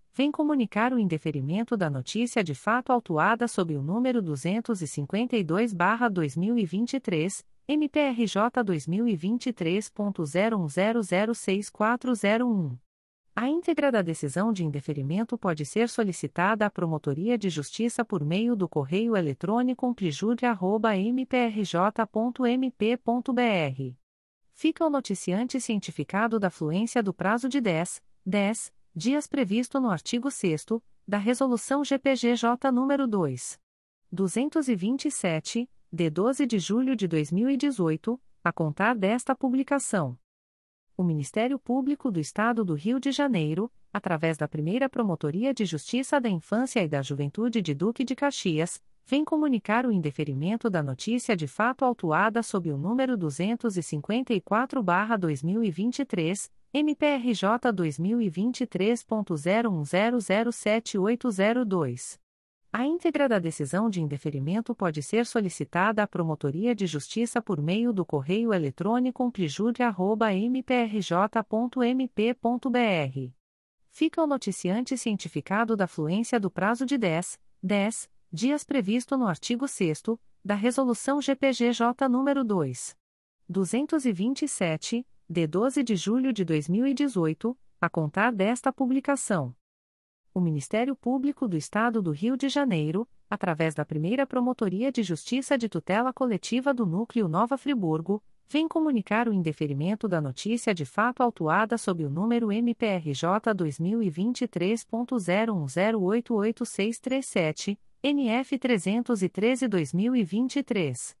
[SPEAKER 1] vem comunicar o indeferimento da notícia de fato autuada sob o número 252-2023, MPRJ 2023.01006401. A íntegra da decisão de indeferimento pode ser solicitada à Promotoria de Justiça por meio do correio eletrônico umplijude.mprj.mp.br. Fica o noticiante cientificado da fluência do prazo de 10, 10 dias previsto no artigo 6 da Resolução GPGJ nº 2. 227, de 12 de julho de 2018, a contar desta publicação o Ministério Público do Estado do Rio de Janeiro, através da primeira Promotoria de Justiça da Infância e da Juventude de Duque de Caxias, vem comunicar o indeferimento da notícia de fato autuada sob o número 254-2023, MPRJ 2023.01007802. A íntegra da decisão de indeferimento pode ser solicitada à Promotoria de Justiça por meio do correio eletrônico umplijude.mprj.mp.br. Fica o noticiante cientificado da fluência do prazo de 10, 10 dias previsto no artigo 6 da Resolução GPGJ nº 2. 227, de 12 de julho de 2018, a contar desta publicação. O Ministério Público do Estado do Rio de Janeiro, através da primeira Promotoria de Justiça de Tutela Coletiva do Núcleo Nova Friburgo, vem comunicar o indeferimento da notícia de fato autuada sob o número MPRJ 2023.01088637, NF 313-2023.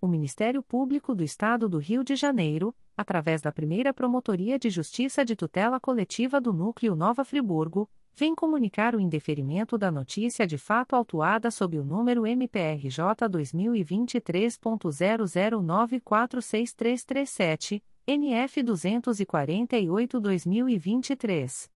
[SPEAKER 1] o Ministério Público do Estado do Rio de Janeiro, através da primeira Promotoria de Justiça de Tutela Coletiva do Núcleo Nova Friburgo, vem comunicar o indeferimento da notícia de fato autuada sob o número MPRJ 2023.00946337, NF 248-2023.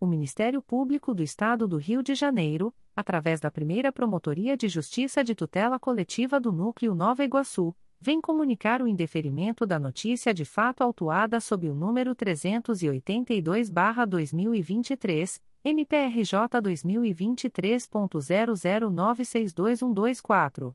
[SPEAKER 1] o Ministério Público do Estado do Rio de Janeiro, através da primeira Promotoria de Justiça de Tutela Coletiva do Núcleo Nova Iguaçu, vem comunicar o indeferimento da notícia de fato autuada sob o número 382-2023, MPRJ 2023.00962124.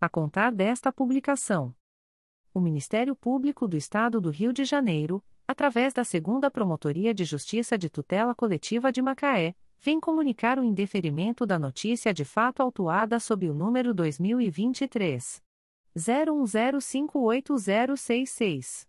[SPEAKER 1] a contar desta publicação. O Ministério Público do Estado do Rio de Janeiro, através da Segunda Promotoria de Justiça de Tutela Coletiva de Macaé, vem comunicar o indeferimento da notícia de fato autuada sob o número 2023 01058066.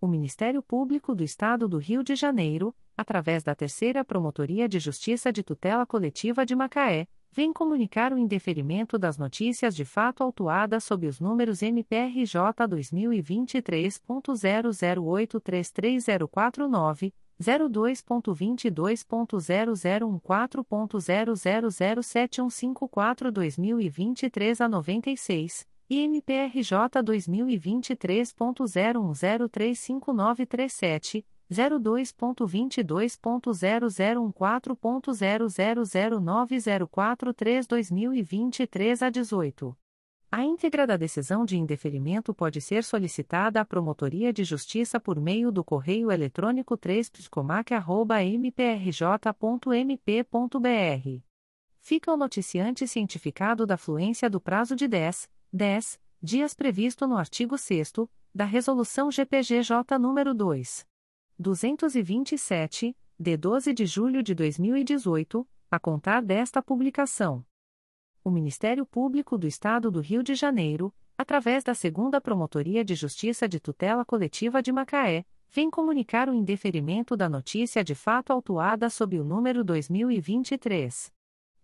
[SPEAKER 1] O Ministério Público do Estado do Rio de Janeiro, através da Terceira Promotoria de Justiça de Tutela Coletiva de Macaé, vem comunicar o indeferimento das notícias de fato autuadas sob os números MPRJ 2023.00833049, 02.22.0014.0007154-2023 a 96 IMPRJ 2023.01035937, 02.22.0014.0009043 a 18. A íntegra da decisão de indeferimento pode ser solicitada à Promotoria de Justiça por meio do correio eletrônico 3pscomac.mprj.mp.br. Fica o noticiante cientificado da fluência do prazo de 10, 10 dias previsto no artigo 6 da Resolução GPGJ nº 2. 227, de 12 de julho de 2018, a contar desta publicação. O Ministério Público do Estado do Rio de Janeiro, através da Segunda Promotoria de Justiça de Tutela Coletiva de Macaé, vem comunicar o indeferimento da notícia de fato autuada sob o número 2023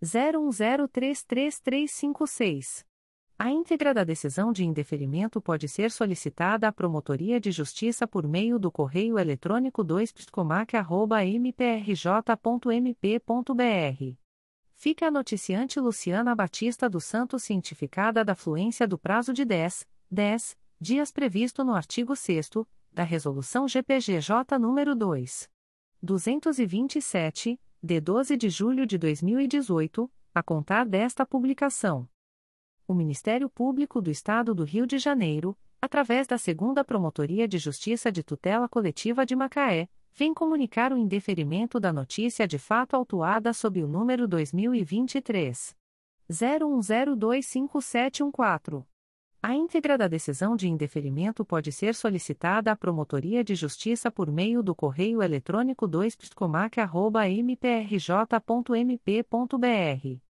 [SPEAKER 1] 01033356. A íntegra da decisão de indeferimento pode ser solicitada à Promotoria de Justiça por meio do correio eletrônico 2pscomac.mprj.mp.br. Fica a noticiante Luciana Batista do Santo cientificada da fluência do prazo de 10, 10 dias previsto no artigo 6 da Resolução GPGJ nº 2. 227, de 12 de julho de 2018, a contar desta publicação. O Ministério Público do Estado do Rio de Janeiro, através da Segunda Promotoria de Justiça de Tutela Coletiva de Macaé, vem comunicar o indeferimento da notícia de fato autuada sob o número 2023 01025714. A íntegra da decisão de indeferimento pode ser solicitada à Promotoria de Justiça por meio do correio eletrônico 2pscomac.mprj.mp.br.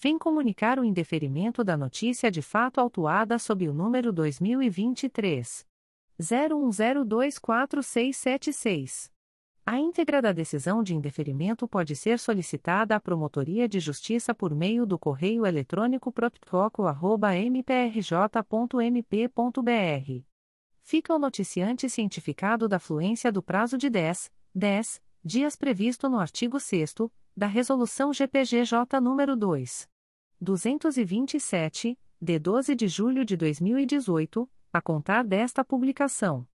[SPEAKER 1] vem comunicar o indeferimento da notícia de fato autuada sob o número 2023 01024676. A íntegra da decisão de indeferimento pode ser solicitada à Promotoria de Justiça por meio do correio eletrônico proptoco.mprj.mp.br fica o noticiante cientificado da fluência do prazo de 10, 10 dias previsto no artigo 6 da Resolução GPGJ nº 2. 227, de 12 de julho de 2018, a contar desta publicação.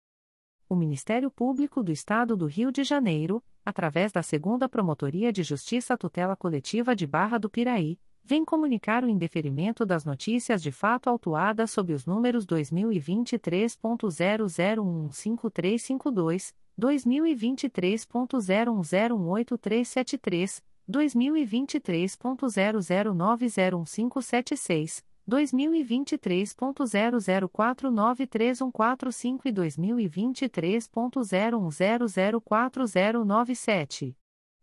[SPEAKER 1] O Ministério Público do Estado do Rio de Janeiro, através da Segunda Promotoria de Justiça Tutela Coletiva de Barra do Piraí, vem comunicar o indeferimento das notícias de fato autuadas sob os números 2023.00115352, 2023.01018373, 2023.00901576, 2023.00493145 e 2023.01004097.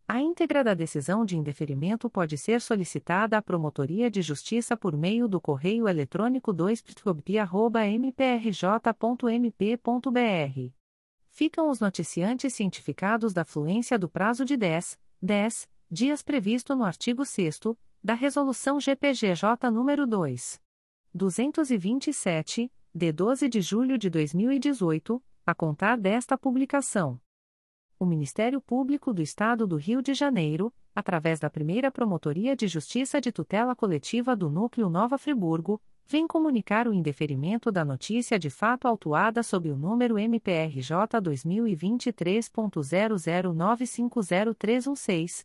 [SPEAKER 1] A íntegra da decisão de indeferimento pode ser solicitada à Promotoria de Justiça por meio do correio eletrônico 2 mprj.mp.br. Ficam os noticiantes cientificados da fluência do prazo de 10, 10 dias previsto no artigo 6 da Resolução GPGJ nº 2. 227, de 12 de julho de 2018, a contar desta publicação o Ministério Público do Estado do Rio de Janeiro, através da primeira Promotoria de Justiça de Tutela Coletiva do Núcleo Nova Friburgo, vem comunicar o indeferimento da notícia de fato autuada sob o número MPRJ 2023.00950316,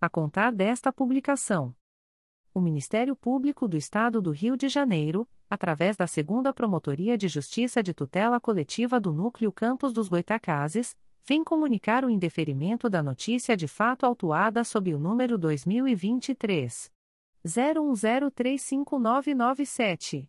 [SPEAKER 1] a contar desta publicação o Ministério Público do Estado do Rio de Janeiro, através da Segunda Promotoria de Justiça de Tutela Coletiva do Núcleo Campos dos Goitacazes, vem comunicar o indeferimento da notícia de fato autuada sob o número 2023 01035997.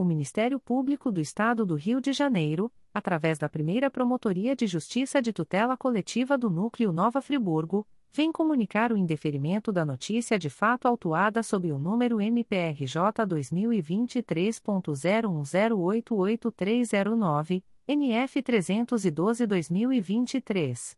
[SPEAKER 1] O Ministério Público do Estado do Rio de Janeiro, através da primeira Promotoria de Justiça de Tutela Coletiva do Núcleo Nova Friburgo, vem comunicar o indeferimento da notícia de fato autuada sob o número MPRJ 2023.01088309, NF 312-2023.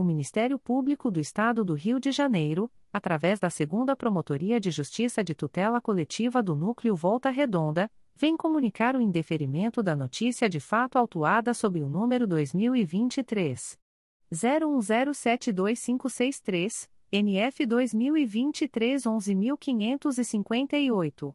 [SPEAKER 1] O Ministério Público do Estado do Rio de Janeiro, através da Segunda Promotoria de Justiça de Tutela Coletiva do Núcleo Volta Redonda, vem comunicar o indeferimento da notícia de fato autuada sob o número 2023 01072563 NF 2023 11.558.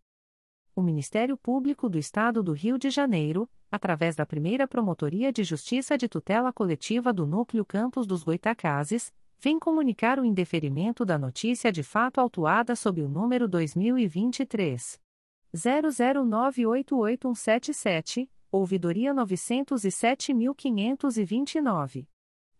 [SPEAKER 1] O Ministério Público do Estado do Rio de Janeiro, através da primeira Promotoria de Justiça de Tutela Coletiva do Núcleo Campos dos Goitacazes, vem comunicar o indeferimento da notícia de fato autuada sob o número 2023. 00988177, ouvidoria 907.529.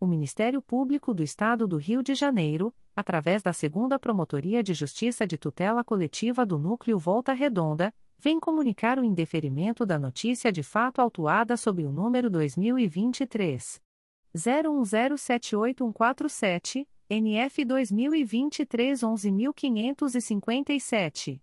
[SPEAKER 1] O Ministério Público do Estado do Rio de Janeiro, através da Segunda Promotoria de Justiça de Tutela Coletiva do Núcleo Volta Redonda, vem comunicar o indeferimento da notícia de fato autuada sob o número 2023 01078147, NF 2023 11557.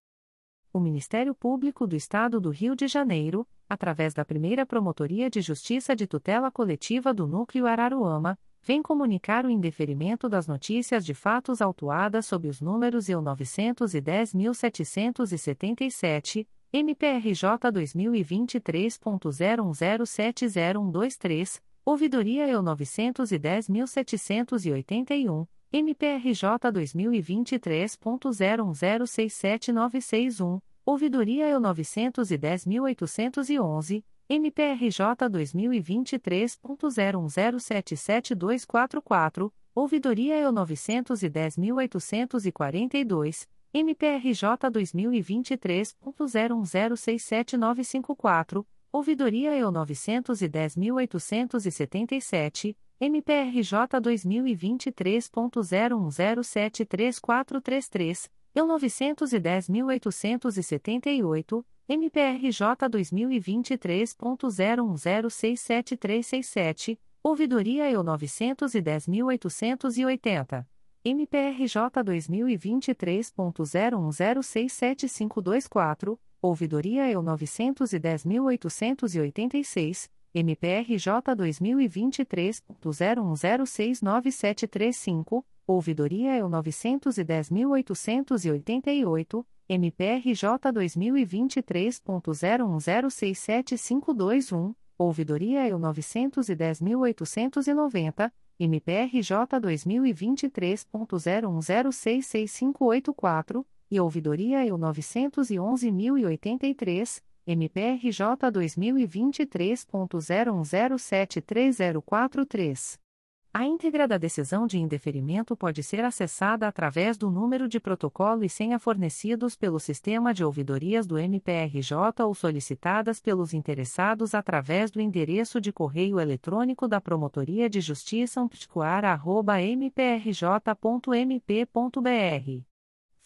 [SPEAKER 1] O Ministério Público do Estado do Rio de Janeiro, através da primeira Promotoria de Justiça de Tutela Coletiva do Núcleo Araruama, vem comunicar o indeferimento das notícias de fatos autuadas sob os números EU 910.777, MPRJ 2023.01070123, ouvidoria EU 910.781. MPRJ 2023.01067961, ouvidoria eu 910.811, MPRJ 2023.01077244, ouvidoria eu 910.842, MPRJ 2023.01067954, ouvidoria eu 910.877, MPRJ 2023.01073433, eu 910.878, MPRJ 2023.01067367, ouvidoria eu 910.880. MPRJ 2023.01067524, ouvidoria eu 910.886, MPRJ 2023.01069735, ouvidoria o 910.888, MPRJ 2023.01067521, ouvidoria o 910.890, MPRJ 2023.01066584, e ouvidoria é o 911.083, MPRJ 2023.01073043. A íntegra da decisão de indeferimento pode ser acessada através do número de protocolo e senha fornecidos pelo sistema de ouvidorias do MPRJ ou solicitadas pelos interessados através do endereço de correio eletrônico da Promotoria de Justiça umpticoara.mprj.mp.br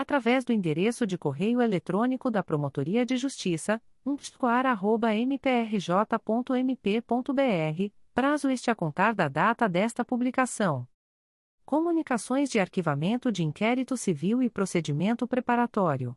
[SPEAKER 1] através do endereço de correio eletrônico da Promotoria de Justiça, umpscoar.mprj.mp.br, prazo este a contar da data desta publicação. Comunicações de arquivamento de inquérito civil e procedimento preparatório.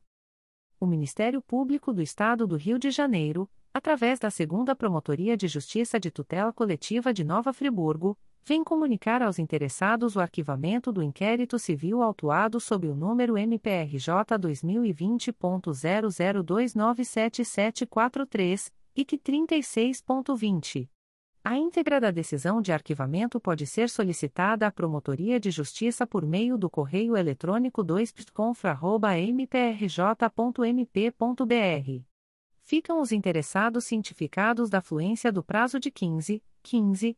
[SPEAKER 1] O Ministério Público do Estado do Rio de Janeiro, através da Segunda Promotoria de Justiça de Tutela Coletiva de Nova Friburgo, vem comunicar aos interessados o arquivamento do inquérito civil autuado sob o número MPRJ 2020.00297743, IC 36.20. A íntegra da decisão de arquivamento pode ser solicitada à Promotoria de Justiça por meio do correio eletrônico 2ptconfra.mprj.mp.br. Ficam os interessados cientificados da fluência do prazo de 15, 15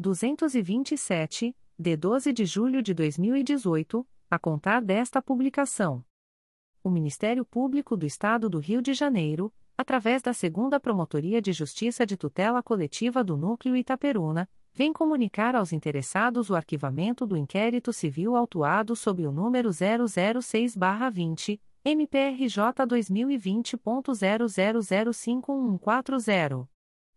[SPEAKER 1] 227, de 12 de julho de 2018, a contar desta publicação. O Ministério Público do Estado do Rio de Janeiro, através da Segunda Promotoria de Justiça de Tutela Coletiva do Núcleo Itaperuna, vem comunicar aos interessados o arquivamento do inquérito civil autuado sob o número 006-20, MPRJ 2020.00051140.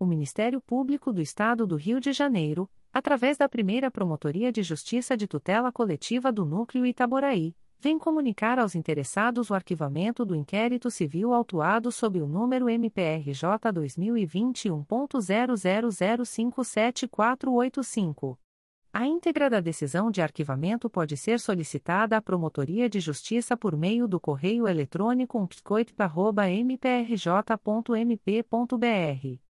[SPEAKER 1] o Ministério Público do Estado do Rio de Janeiro, através da primeira Promotoria de Justiça de Tutela Coletiva do Núcleo Itaboraí, vem comunicar aos interessados o arquivamento do inquérito civil autuado sob o número MPRJ 2021.00057485. A íntegra da decisão de arquivamento pode ser solicitada à Promotoria de Justiça por meio do correio eletrônico umpsicoit.mprj.mp.br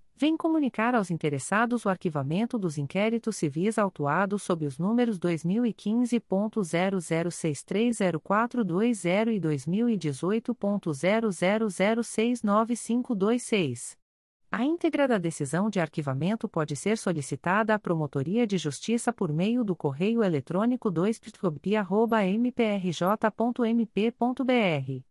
[SPEAKER 1] vem comunicar aos interessados o arquivamento dos inquéritos civis autuados sob os números 2015.00630420 e 2018.00069526. A íntegra da decisão de arquivamento pode ser solicitada à Promotoria de Justiça por meio do correio eletrônico 2 mprj.mp.br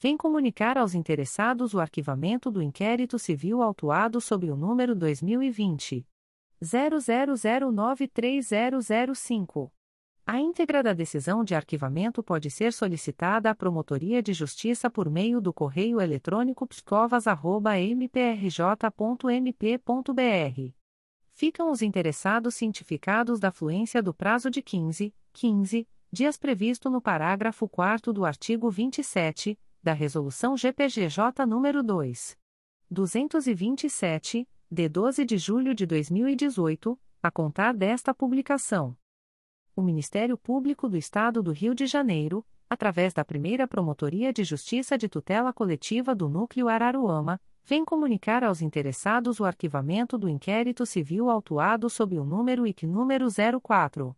[SPEAKER 1] vem comunicar aos interessados o arquivamento do inquérito civil autuado sob o número 2020 00093005. A íntegra da decisão de arquivamento pode ser solicitada à Promotoria de Justiça por meio do correio eletrônico pscovas.mprj.mp.br ficam os interessados cientificados da fluência do prazo de 15, 15 dias previsto no parágrafo 4 do artigo 27 da Resolução GPGJ nº 2. 227, de 12 de julho de 2018, a contar desta publicação. O Ministério Público do Estado do Rio de Janeiro, através da primeira Promotoria de Justiça de Tutela Coletiva do Núcleo Araruama, vem comunicar aos interessados o arquivamento do inquérito civil autuado sob o número IC número 04.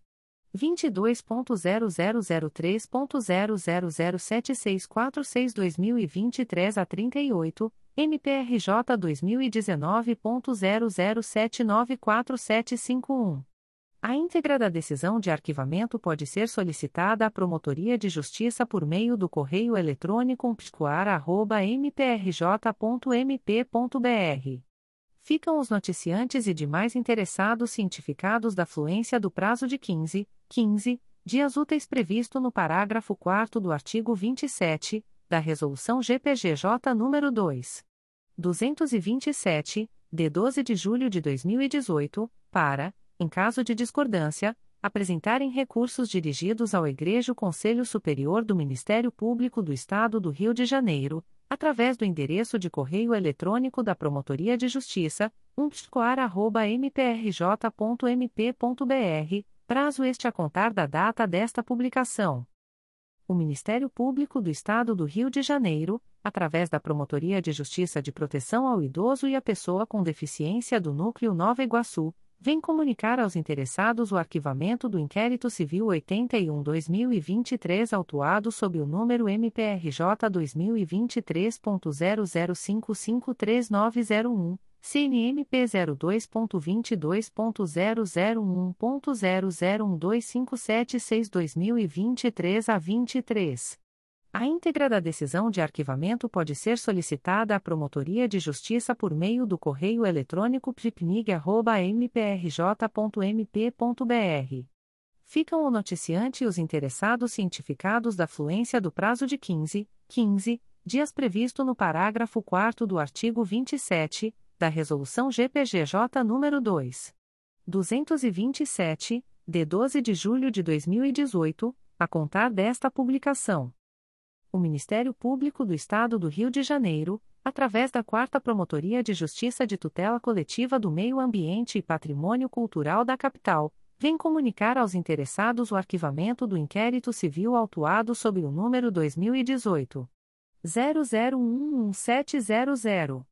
[SPEAKER 1] 22.0003.0007646-2023 a 38, MPRJ 2019.00794751. A íntegra da decisão de arquivamento pode ser solicitada à Promotoria de Justiça por meio do correio eletrônico psicoar.mprj.mp.br. Ficam os noticiantes e demais interessados cientificados da fluência do prazo de 15, 15 dias úteis previsto no parágrafo 4 do artigo 27 da Resolução GPGJ nº 2. 227, de 12 de julho de 2018, para, em caso de discordância, apresentarem recursos dirigidos ao Egrejo Conselho Superior do Ministério Público do Estado do Rio de Janeiro, através do endereço de correio eletrônico da Promotoria de Justiça, umpticoar.mprj.mp.br, prazo este a contar da data desta publicação. O Ministério Público do Estado do Rio de Janeiro, através da Promotoria de Justiça de Proteção ao Idoso e à Pessoa com Deficiência do Núcleo Nova Iguaçu, vem comunicar aos interessados o arquivamento do inquérito civil 81-2023 autuado sob o número MPRJ 2023.00553901, CNMP 02.22.0001.0012576-2023 a 23. A íntegra da decisão de arquivamento pode ser solicitada à Promotoria de Justiça por meio do correio eletrônico pipnig.mprj.mp.br. Ficam o noticiante e os interessados cientificados da fluência do prazo de 15, 15 dias previsto no parágrafo 4 do artigo 27 da Resolução GPGJ nº 2. 227, de 12 de julho de 2018, a contar desta publicação o Ministério Público do Estado do Rio de Janeiro, através da Quarta Promotoria de Justiça de Tutela Coletiva do Meio Ambiente e Patrimônio Cultural da Capital, vem comunicar aos interessados o arquivamento do inquérito civil autuado sob o número 2018 00111700.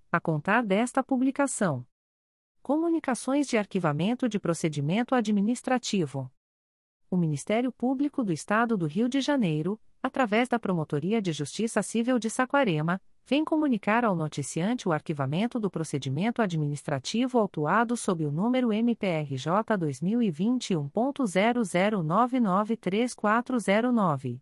[SPEAKER 1] a contar desta publicação. Comunicações de arquivamento de procedimento administrativo. O Ministério Público do Estado do Rio de Janeiro, através da Promotoria de Justiça Civil de Saquarema, vem comunicar ao noticiante o arquivamento do procedimento administrativo autuado sob o número MPRJ 2021.00993409.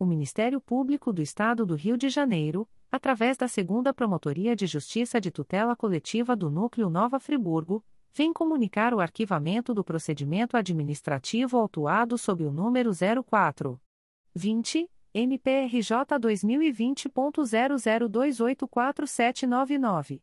[SPEAKER 1] o Ministério Público do Estado do Rio de Janeiro, através da Segunda Promotoria de Justiça de Tutela Coletiva do Núcleo Nova Friburgo, vem comunicar o arquivamento do procedimento administrativo autuado sob o número 04 20 MPRJ 2020.00284799.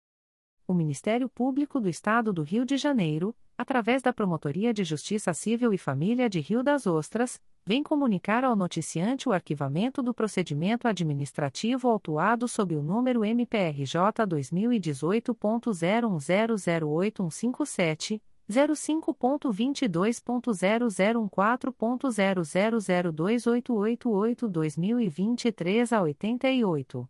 [SPEAKER 1] O Ministério Público do Estado do Rio de Janeiro, através da Promotoria de Justiça Civil e Família de Rio das Ostras, vem comunicar ao noticiante o arquivamento do procedimento administrativo autuado sob o número MPRJ 2018.01008157, 05.22.0014.0002888-2023 a 88.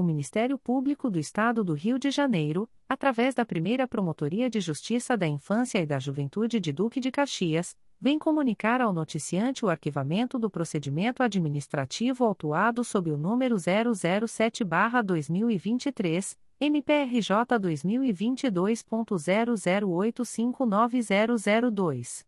[SPEAKER 1] o Ministério Público do Estado do Rio de Janeiro, através da primeira Promotoria de Justiça da Infância e da Juventude de Duque de Caxias, vem comunicar ao noticiante o arquivamento do procedimento administrativo autuado sob o número 007-2023, MPRJ 2022.00859002.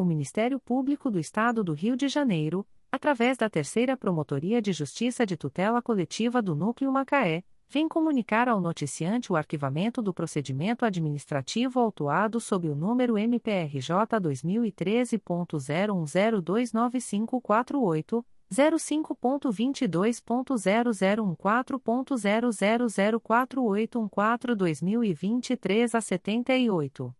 [SPEAKER 1] o Ministério Público do Estado do Rio de Janeiro, através da Terceira Promotoria de Justiça de Tutela Coletiva do Núcleo Macaé, vem comunicar ao noticiante o arquivamento do procedimento administrativo autuado sob o número MPRJ 2013.01029548. 05.22.0014.0004814 a 78.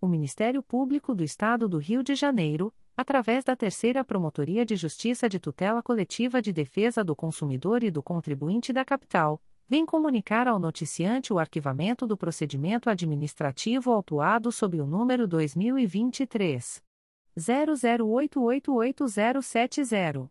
[SPEAKER 1] o Ministério Público do Estado do Rio de Janeiro, através da Terceira Promotoria de Justiça de Tutela Coletiva de Defesa do Consumidor e do Contribuinte da Capital, vem comunicar ao noticiante o arquivamento do procedimento administrativo autuado sob o número 2023 00888070.